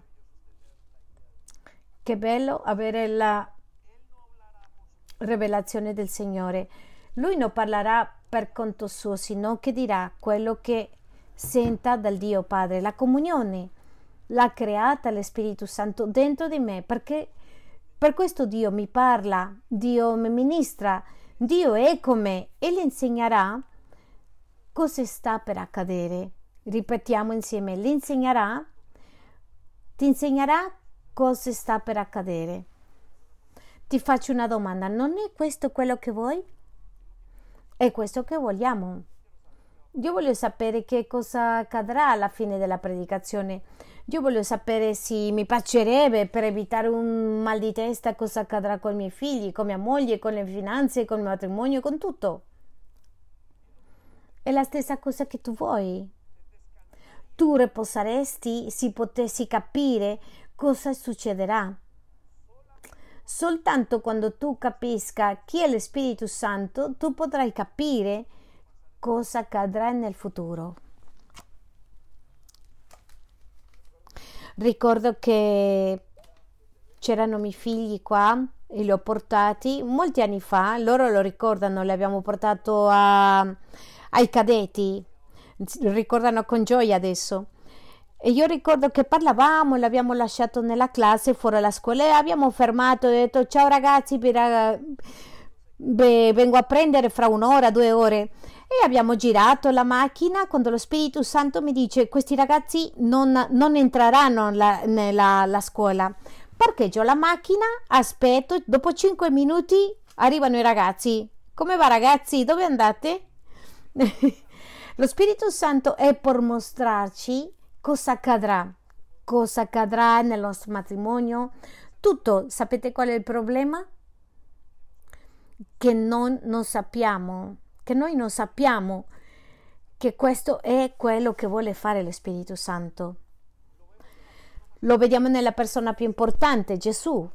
Che bello avere la, rivelazione del Signore. Lui non parlerà per conto suo, sino che dirà quello che senta dal Dio Padre. La comunione l'ha creata lo Spirito Santo dentro di me, perché per questo Dio mi parla, Dio mi ministra, Dio è con me e le insegnerà cosa sta per accadere. Ripetiamo insieme, le insegnerà, ti insegnerà cosa sta per accadere. Ti faccio una domanda, non è questo quello che vuoi? È questo che vogliamo. Io voglio sapere che cosa accadrà alla fine della predicazione. Io voglio sapere se mi piacerebbe per evitare un mal di testa cosa accadrà con i miei figli, con mia moglie, con le finanze, con il matrimonio, con tutto. È la stessa cosa che tu vuoi. Tu riposeresti se potessi capire cosa succederà. Soltanto quando tu capisca chi è lo Spirito Santo, tu potrai capire cosa accadrà nel futuro. Ricordo che c'erano i miei figli qua e li ho portati molti anni fa, loro lo ricordano, li abbiamo portato a, ai cadetti, ricordano con gioia adesso. E io ricordo che parlavamo, l'abbiamo lasciato nella classe fuori dalla scuola e abbiamo fermato e detto ciao ragazzi, beh, vengo a prendere fra un'ora, due ore. E abbiamo girato la macchina quando lo Spirito Santo mi dice questi ragazzi non, non entreranno la, nella la scuola. Parcheggio la macchina, aspetto, dopo cinque minuti arrivano i ragazzi. Come va ragazzi? Dove andate? Lo Spirito Santo è per mostrarci cosa accadrà? Cosa accadrà nel nostro matrimonio? Tutto. Sapete qual è il problema? Che non, non sappiamo, che noi non sappiamo che questo è quello che vuole fare lo Spirito Santo. Lo vediamo nella persona più importante, Gesù.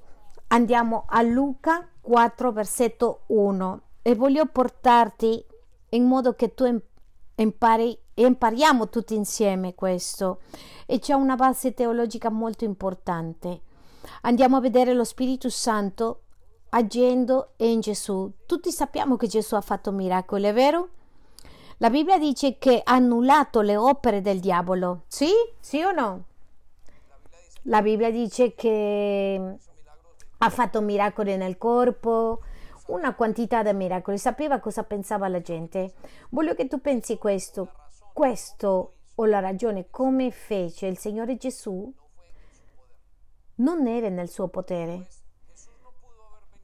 Andiamo a Luca 4, versetto 1 e voglio portarti in modo che tu impari e impariamo tutti insieme questo e c'è una base teologica molto importante. Andiamo a vedere lo Spirito Santo agendo in Gesù. Tutti sappiamo che Gesù ha fatto miracoli, è vero? La Bibbia dice che ha annullato le opere del diavolo. Sì? Sì o no? La Bibbia dice che ha fatto miracoli nel corpo, una quantità di miracoli, sapeva cosa pensava la gente. Voglio che tu pensi questo questo ho la ragione come fece il Signore Gesù non era nel suo potere.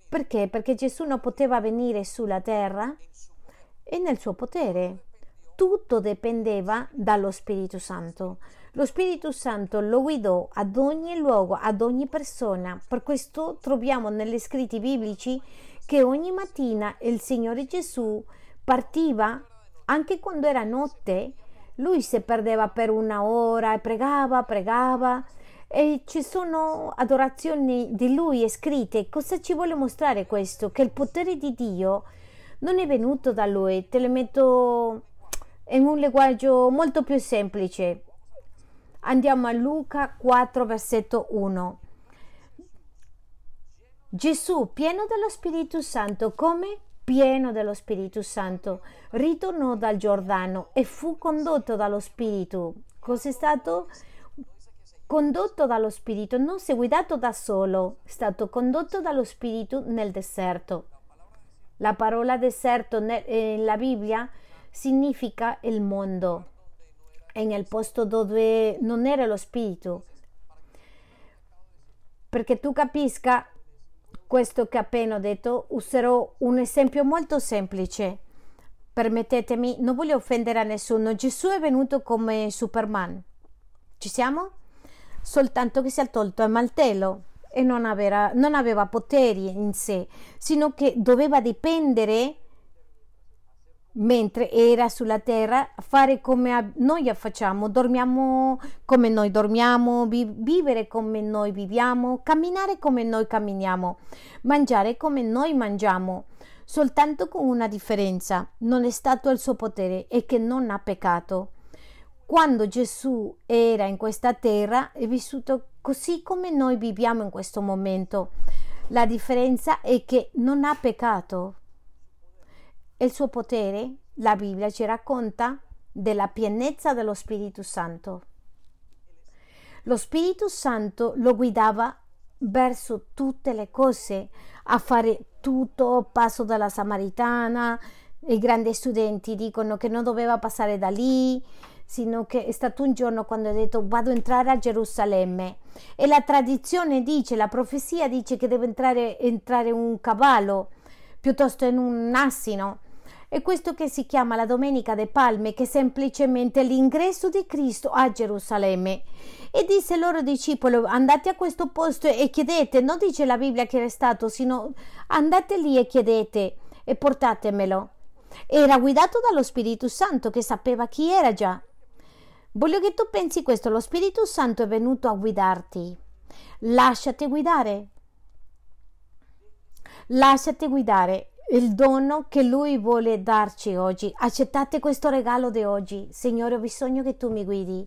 Perché? Perché Gesù non poteva venire sulla terra e nel suo potere. Tutto dipendeva dallo Spirito Santo. Lo Spirito Santo lo guidò ad ogni luogo, ad ogni persona. Per questo troviamo negli scritti biblici che ogni mattina il Signore Gesù partiva, anche quando era notte, lui si perdeva per una ora e pregava, pregava e ci sono adorazioni di lui scritte. Cosa ci vuole mostrare questo? Che il potere di Dio non è venuto da lui. Te lo metto in un linguaggio molto più semplice. Andiamo a Luca 4, versetto 1. Gesù, pieno dello Spirito Santo, come pieno dello Spirito Santo, ritornò dal Giordano e fu condotto dallo Spirito. Cos'è stato? Condotto dallo Spirito, non si è guidato da solo, è stato condotto dallo Spirito nel deserto. La parola deserto nella Bibbia significa il mondo, è nel posto dove non era lo Spirito. Perché tu capisca, questo che appena ho detto, userò un esempio molto semplice. Permettetemi, non voglio offendere a nessuno. Gesù è venuto come Superman. Ci siamo? Soltanto che si è tolto il mantello e non aveva, non aveva poteri in sé, sino che doveva dipendere mentre era sulla terra, fare come noi facciamo, dormiamo come noi dormiamo, vi- vivere come noi viviamo, camminare come noi camminiamo, mangiare come noi mangiamo, soltanto con una differenza, non è stato il suo potere e che non ha peccato. Quando Gesù era in questa terra è vissuto così come noi viviamo in questo momento. La differenza è che non ha peccato. Il suo potere, la Bibbia ci racconta della pienezza dello Spirito Santo. Lo Spirito Santo lo guidava verso tutte le cose, a fare tutto, passo dalla Samaritana. I grandi studenti dicono che non doveva passare da lì, sino che è stato un giorno quando ha detto vado a entrare a Gerusalemme. E la tradizione dice, la profezia dice che deve entrare, entrare un cavallo piuttosto in un asino. E questo che si chiama la Domenica de Palme, che è semplicemente l'ingresso di Cristo a Gerusalemme. E disse loro discepoli: Andate a questo posto e chiedete, non dice la Bibbia che era stato, sino andate lì e chiedete e portatemelo. Era guidato dallo Spirito Santo che sapeva chi era già. Voglio che tu pensi questo: lo Spirito Santo è venuto a guidarti. Lasciati guidare. Lasciati guidare il dono che Lui vuole darci oggi. Accettate questo regalo di oggi. Signore, ho bisogno che tu mi guidi.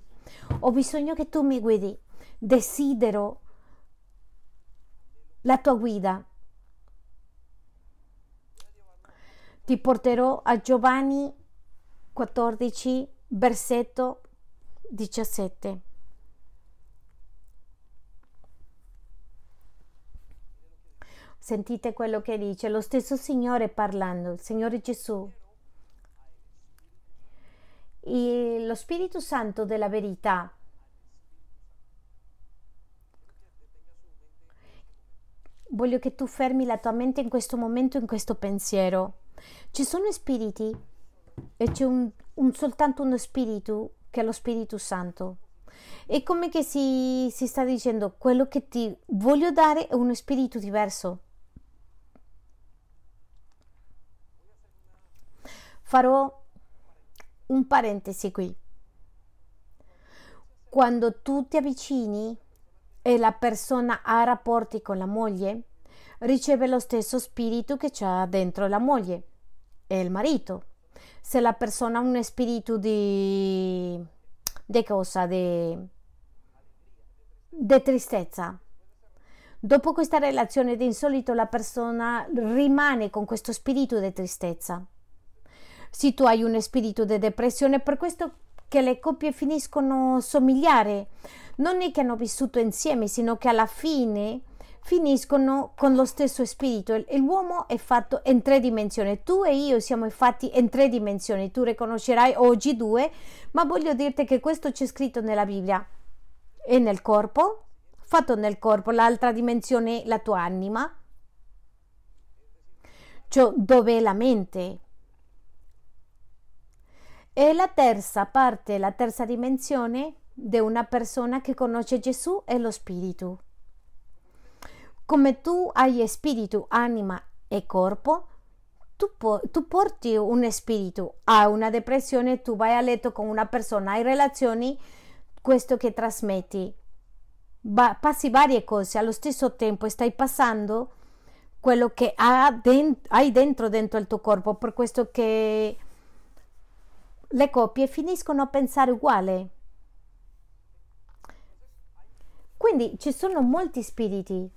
Ho bisogno che tu mi guidi. Desidero la tua guida. Ti porterò a Giovanni 14, versetto 17. Sentite quello che dice lo stesso Signore parlando, il Signore Gesù. E lo Spirito Santo della verità voglio che tu fermi la tua mente in questo momento, in questo pensiero. Ci sono spiriti e c'è un, un, soltanto uno spirito che è lo Spirito Santo. È come che si, si sta dicendo quello che ti voglio dare è uno spirito diverso. Farò un parentesi qui. Quando tu ti avvicini e la persona ha rapporti con la moglie, riceve lo stesso spirito che c'ha dentro la moglie e il marito. Se la persona ha un spirito di, di cosa? Di, di tristezza. Dopo questa relazione di insolito la persona rimane con questo spirito di tristezza se tu hai uno spirito di depressione, per questo che le coppie finiscono a somigliare. Non è che hanno vissuto insieme, sino che alla fine finiscono con lo stesso spirito. L'uomo è fatto in tre dimensioni. Tu e io siamo fatti in tre dimensioni. Tu riconoscerai oggi due, ma voglio dirti che questo c'è scritto nella Bibbia. E nel corpo, fatto nel corpo, l'altra dimensione è la tua anima, cioè dove la mente e la terza parte, la terza dimensione di una persona che conosce Gesù è lo spirito. Come tu hai spirito, anima e corpo, tu, po- tu porti un spirito a una depressione, tu vai a letto con una persona, hai relazioni, questo che trasmetti. Va- passi varie cose allo stesso tempo, stai passando quello che ha dent- hai dentro, dentro il tuo corpo, per questo che le coppie finiscono a pensare uguale. Quindi ci sono molti spiriti,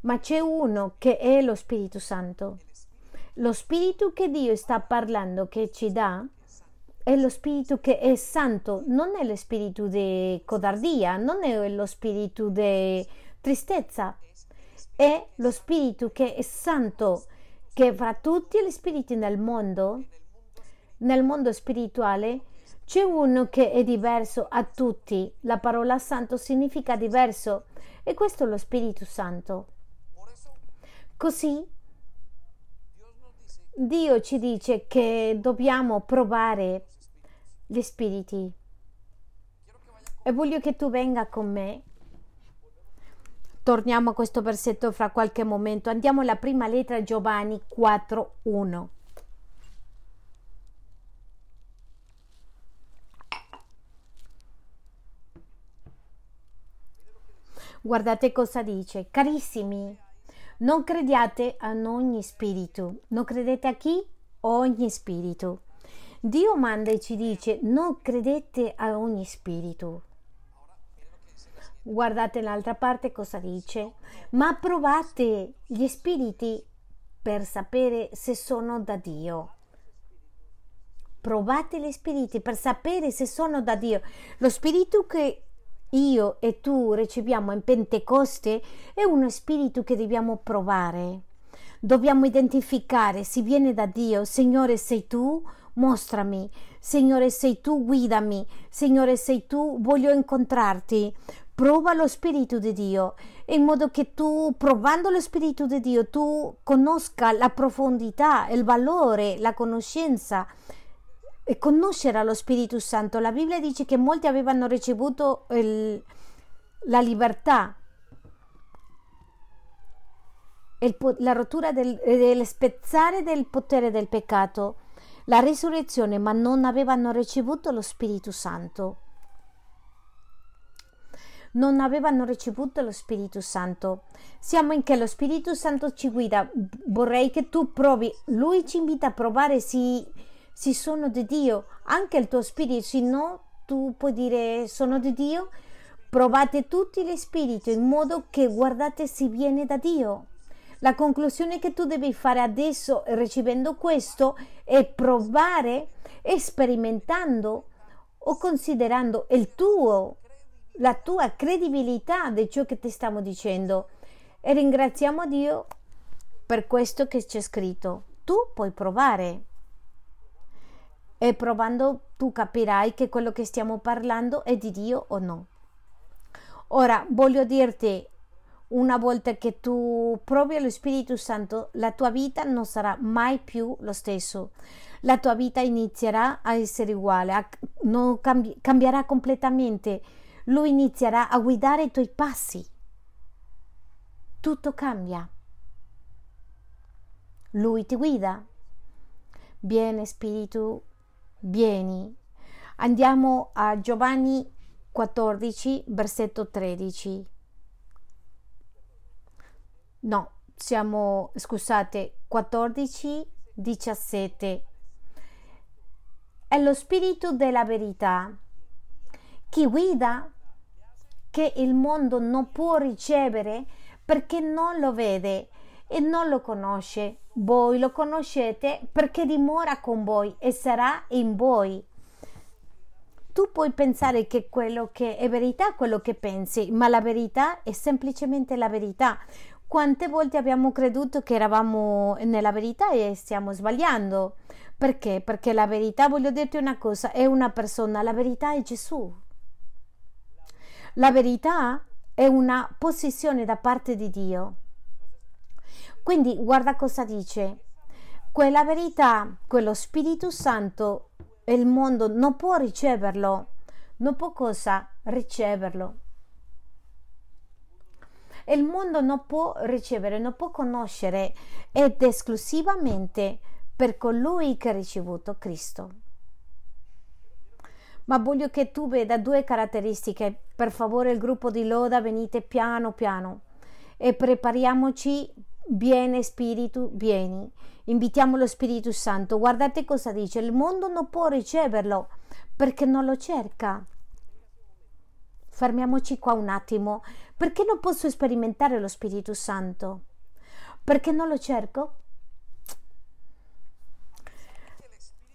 ma c'è uno che è lo Spirito Santo. Lo spirito che Dio sta parlando, che ci dà, è lo spirito che è santo, non è lo spirito di codardia, non è lo spirito di tristezza, è lo spirito che è santo, che fra tutti gli spiriti nel mondo nel mondo spirituale c'è uno che è diverso a tutti. La parola santo significa diverso e questo è lo Spirito Santo. Così Dio ci dice che dobbiamo provare gli spiriti. E voglio che tu venga con me. Torniamo a questo versetto fra qualche momento. Andiamo alla prima lettera Giovanni 4.1. Guardate cosa dice. Carissimi, non crediate a ogni spirito. Non credete a chi? Ogni spirito. Dio manda e ci dice non credete a ogni spirito. Guardate l'altra parte cosa dice. Ma provate gli spiriti per sapere se sono da Dio. Provate gli spiriti per sapere se sono da Dio. Lo spirito che io e tu riceviamo in Pentecoste è uno spirito che dobbiamo provare. Dobbiamo identificare se viene da Dio. Signore, sei tu? Mostrami. Signore, sei tu? Guidami. Signore, sei tu? Voglio incontrarti. Prova lo Spirito di Dio in modo che tu, provando lo Spirito di Dio, tu conosca la profondità, il valore, la conoscenza e conoscere lo Spirito Santo. La Bibbia dice che molti avevano ricevuto il, la libertà, il, la rottura del, del spezzare del potere del peccato, la risurrezione, ma non avevano ricevuto lo Spirito Santo. Non avevano ricevuto lo Spirito Santo. Siamo in che lo Spirito Santo ci guida. Vorrei che tu provi. Lui ci invita a provare se se sono di Dio, anche il tuo spirito, se no tu puoi dire sono di Dio, provate tutti gli spiriti in modo che guardate se viene da Dio. La conclusione che tu devi fare adesso ricevendo questo è provare sperimentando o considerando il tuo, la tua credibilità di ciò che ti stiamo dicendo. E ringraziamo Dio per questo che c'è scritto. Tu puoi provare e provando tu capirai che quello che stiamo parlando è di Dio o no. Ora voglio dirti, una volta che tu provi lo Spirito Santo, la tua vita non sarà mai più lo stesso. La tua vita inizierà a essere uguale, a, non cambi, cambierà completamente. Lui inizierà a guidare i tuoi passi. Tutto cambia. Lui ti guida. Viene Spirito vieni. Andiamo a Giovanni 14, versetto 13. No, siamo, scusate, 14, 17. È lo spirito della verità che guida che il mondo non può ricevere perché non lo vede e non lo conosce. Voi lo conoscete perché dimora con voi e sarà in voi. Tu puoi pensare che quello che è verità è quello che pensi, ma la verità è semplicemente la verità. Quante volte abbiamo creduto che eravamo nella verità e stiamo sbagliando? Perché? Perché la verità, voglio dirti una cosa, è una persona, la verità è Gesù. La verità è una posizione da parte di Dio. Quindi guarda cosa dice. Quella verità, quello Spirito Santo, il mondo non può riceverlo. Non può cosa? Riceverlo. Il mondo non può ricevere, non può conoscere ed esclusivamente per colui che ha ricevuto Cristo. Ma voglio che tu veda due caratteristiche. Per favore, il gruppo di Loda, venite piano piano e prepariamoci Viene Spirito, vieni. Invitiamo lo Spirito Santo. Guardate cosa dice. Il mondo non può riceverlo perché non lo cerca. Fermiamoci qua un attimo. Perché non posso sperimentare lo Spirito Santo? Perché non lo cerco?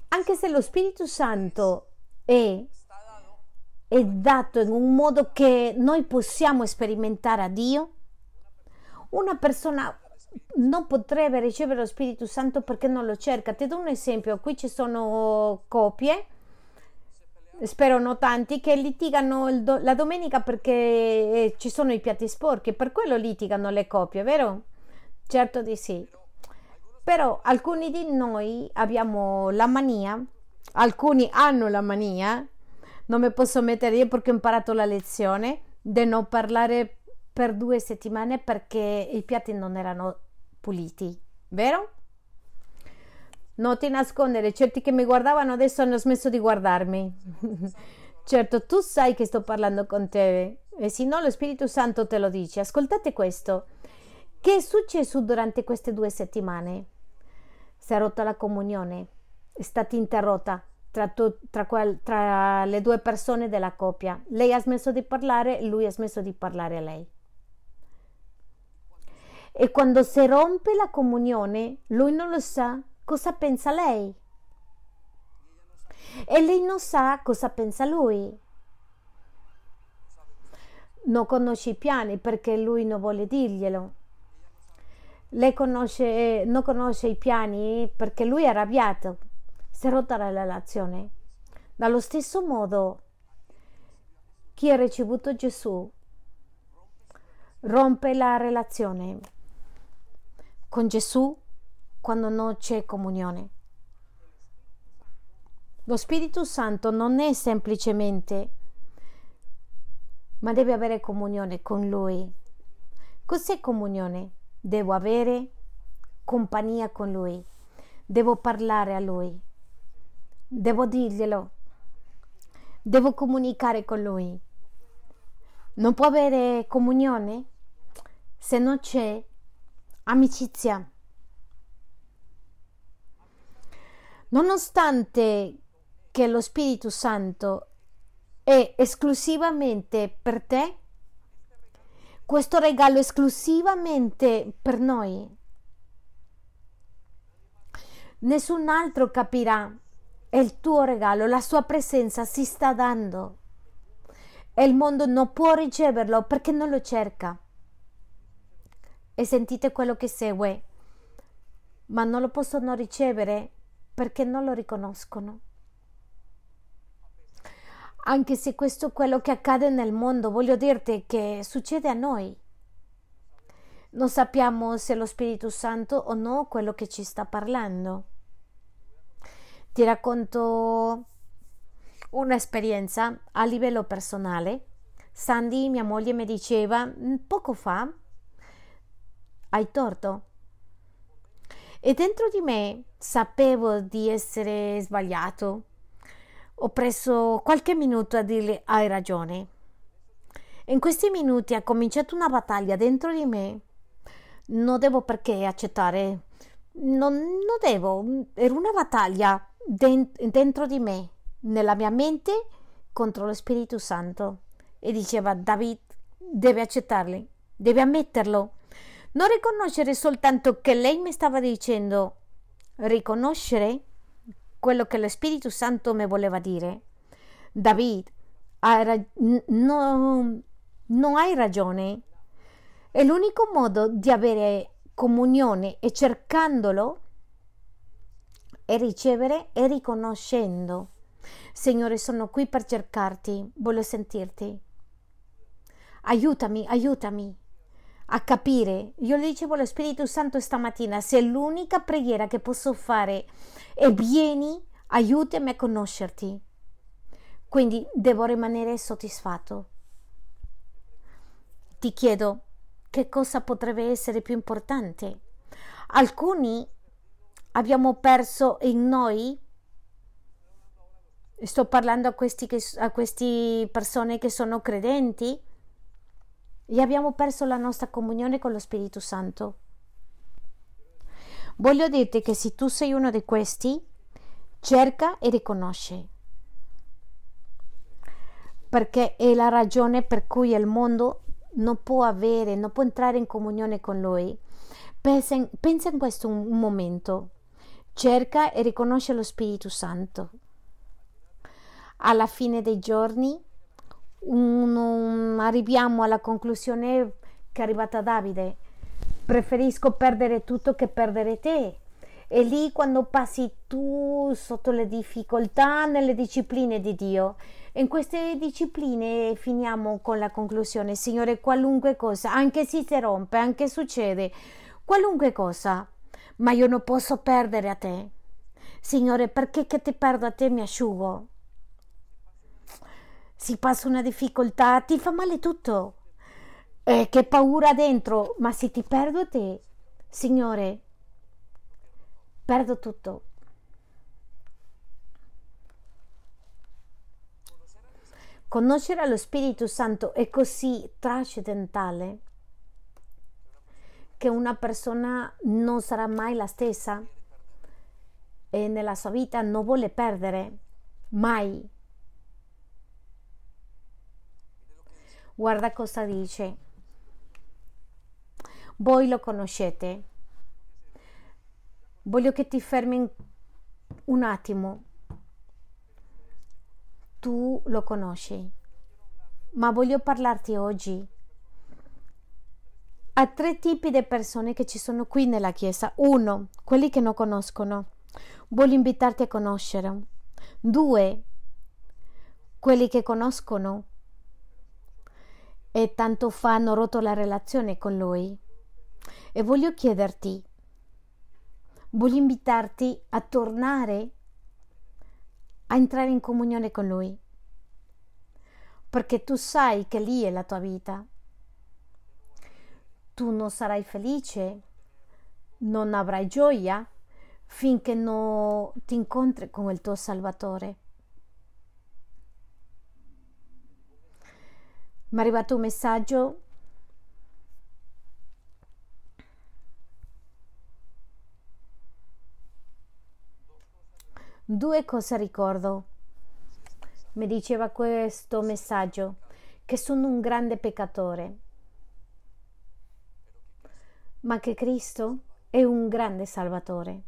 Anche se lo Spirito Santo è, è dato in un modo che noi possiamo sperimentare a Dio, una persona non potrebbe ricevere lo Spirito Santo perché non lo cerca. Ti do un esempio, qui ci sono coppie, spero non tanti, che litigano do- la domenica perché eh, ci sono i piatti sporchi, per quello litigano le coppie, vero? Certo di sì. Però alcuni di noi abbiamo la mania, alcuni hanno la mania, non mi posso mettere io perché ho imparato la lezione, di non parlare per due settimane perché i piatti non erano puliti, vero? Non ti nascondere, certi che mi guardavano adesso hanno smesso di guardarmi. certo, tu sai che sto parlando con te e se no lo Spirito Santo te lo dice. Ascoltate questo. Che è successo durante queste due settimane? Si è rotta la comunione, è stata interrotta tra, tu, tra, quel, tra le due persone della coppia. Lei ha smesso di parlare, lui ha smesso di parlare a lei. E quando si rompe la comunione, lui non lo sa cosa pensa lei. E lei non sa cosa pensa lui. Non conosce i piani perché lui non vuole dirglielo. Lei conosce, non conosce i piani perché lui è arrabbiato. Si è rotta la relazione. Dallo stesso modo, chi ha ricevuto Gesù rompe la relazione con Gesù quando non c'è comunione. Lo Spirito Santo non è semplicemente, ma deve avere comunione con Lui. Cos'è comunione? Devo avere compagnia con Lui, devo parlare a Lui, devo dirglielo, devo comunicare con Lui. Non può avere comunione se non c'è amicizia. Nonostante che lo Spirito Santo è esclusivamente per te, questo regalo esclusivamente per noi. Nessun altro capirà. È il tuo regalo, la sua presenza si sta dando. E il mondo non può riceverlo perché non lo cerca. E sentite quello che segue. Ma non lo possono ricevere perché non lo riconoscono. Anche se questo è quello che accade nel mondo, voglio dirti che succede a noi. Non sappiamo se è lo Spirito Santo o no quello che ci sta parlando. Ti racconto un'esperienza a livello personale. Sandy, mia moglie, mi diceva mm, poco fa, hai torto. E dentro di me sapevo di essere sbagliato. Ho preso qualche minuto a dirle hai ragione. In questi minuti ha cominciato una battaglia dentro di me. Non devo perché accettare. Non, non devo. Era una battaglia dentro di me, nella mia mente, contro lo Spirito Santo. E diceva David deve accettarli, deve ammetterlo non riconoscere soltanto che lei mi stava dicendo, riconoscere quello che lo Spirito Santo mi voleva dire. David, hai no, non hai ragione. È l'unico modo di avere comunione e cercandolo e ricevere e riconoscendo. Signore, sono qui per cercarti, voglio sentirti. Aiutami, aiutami a capire. Io le dicevo allo Spirito Santo stamattina, se l'unica preghiera che posso fare è vieni, aiutami a conoscerti. Quindi devo rimanere soddisfatto. Ti chiedo che cosa potrebbe essere più importante. Alcuni abbiamo perso in noi sto parlando a queste persone che sono credenti e abbiamo perso la nostra comunione con lo Spirito Santo. Voglio dirti che se tu sei uno di questi, cerca e riconosce. Perché è la ragione per cui il mondo non può avere, non può entrare in comunione con Lui. Pensa in, pensa in questo un momento. Cerca e riconosce lo Spirito Santo. Alla fine dei giorni un, arriviamo alla conclusione che è arrivata Davide. Preferisco perdere tutto che perdere te. E lì quando passi tu sotto le difficoltà nelle discipline di Dio. In queste discipline finiamo con la conclusione, Signore, qualunque cosa, anche se si rompe, anche succede, qualunque cosa, ma io non posso perdere a te. Signore, perché che ti perdo a te mi asciugo? Si passa una difficoltà, ti fa male tutto. Eh, che paura dentro, ma se ti perdo te, Signore, perdo tutto. Conoscere lo Spirito Santo è così trascendentale che una persona non sarà mai la stessa e nella sua vita non vuole perdere Mai. Guarda cosa dice. Voi lo conoscete. Voglio che ti fermi un attimo. Tu lo conosci. Ma voglio parlarti oggi a tre tipi di persone che ci sono qui nella Chiesa. Uno, quelli che non conoscono. Voglio invitarti a conoscere. Due, quelli che conoscono e tanto fa hanno rotto la relazione con lui. E voglio chiederti, voglio invitarti a tornare a entrare in comunione con lui, perché tu sai che lì è la tua vita. Tu non sarai felice, non avrai gioia finché non ti incontri con il tuo Salvatore. Mi è arrivato un messaggio Due cose ricordo. Mi diceva questo messaggio, che sono un grande peccatore, ma che Cristo è un grande salvatore.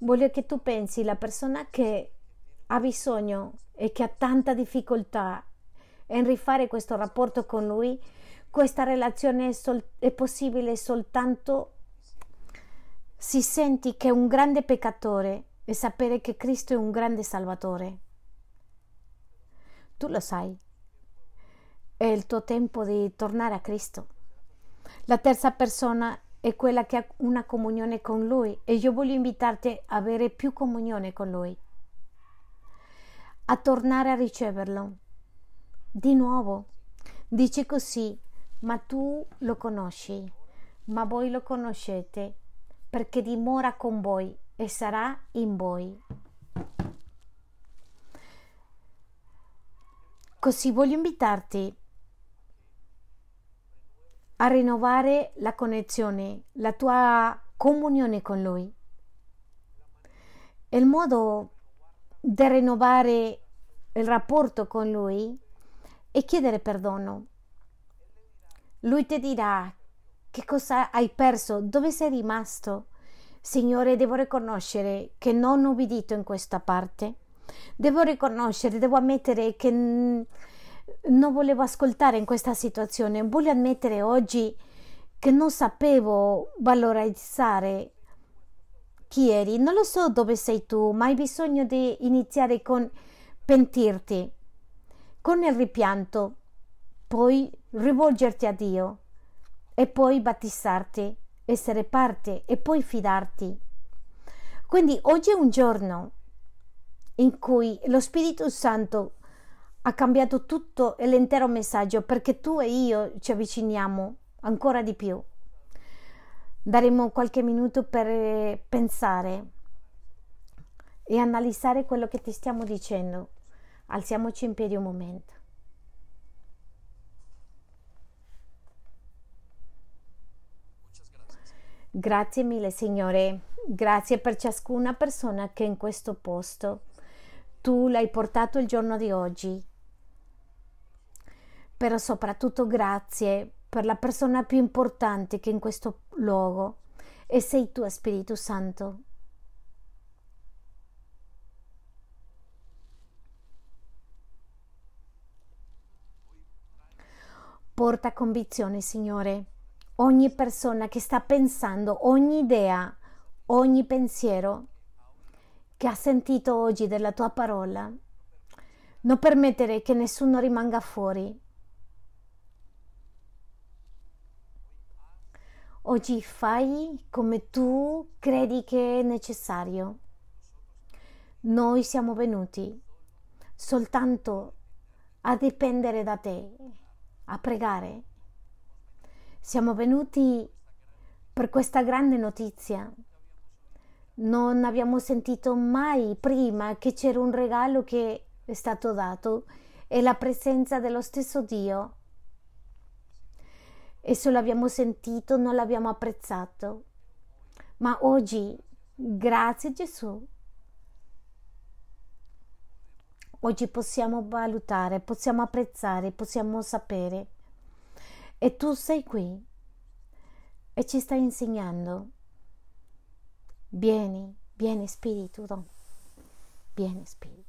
Voglio che tu pensi la persona che ha bisogno e che ha tanta difficoltà in rifare questo rapporto con lui, questa relazione è, sol- è possibile soltanto si senti che è un grande peccatore e sapere che Cristo è un grande salvatore. Tu lo sai. È il tuo tempo di tornare a Cristo. La terza persona è quella che ha una comunione con Lui e io voglio invitarti a avere più comunione con Lui, a tornare a riceverlo di nuovo. Dice così, ma tu lo conosci, ma voi lo conoscete, perché dimora con voi e sarà in voi. Così voglio invitarti a rinnovare la connessione, la tua comunione con Lui. Il modo di rinnovare il rapporto con Lui e chiedere perdono. Lui ti dirà che cosa hai perso, dove sei rimasto. Signore, devo riconoscere che non ho ubbidito in questa parte. Devo riconoscere, devo ammettere che non volevo ascoltare in questa situazione. Voglio ammettere oggi che non sapevo valorizzare chi eri. Non lo so dove sei tu, ma hai bisogno di iniziare con pentirti con il ripianto, poi rivolgerti a Dio e poi battizzarti, essere parte e poi fidarti. Quindi oggi è un giorno in cui lo Spirito Santo ha cambiato tutto l'intero messaggio perché tu e io ci avviciniamo ancora di più. Daremo qualche minuto per pensare e analizzare quello che ti stiamo dicendo. Alziamoci in piedi un momento. Grazie mille Signore, grazie per ciascuna persona che in questo posto. Tu l'hai portato il giorno di oggi. Però soprattutto grazie per la persona più importante che in questo luogo e sei tu Spirito Santo. Porta convinzione, Signore, ogni persona che sta pensando, ogni idea, ogni pensiero che ha sentito oggi della tua parola. Non permettere che nessuno rimanga fuori. Oggi fai come tu credi che è necessario. Noi siamo venuti soltanto a dipendere da te a pregare. Siamo venuti per questa grande notizia. Non abbiamo sentito mai prima che c'era un regalo che è stato dato e la presenza dello stesso Dio. E se l'abbiamo sentito non l'abbiamo apprezzato. Ma oggi, grazie Gesù, Oggi possiamo valutare, possiamo apprezzare, possiamo sapere. E tu sei qui e ci stai insegnando. Vieni, vieni Spirito, vieni Spirito.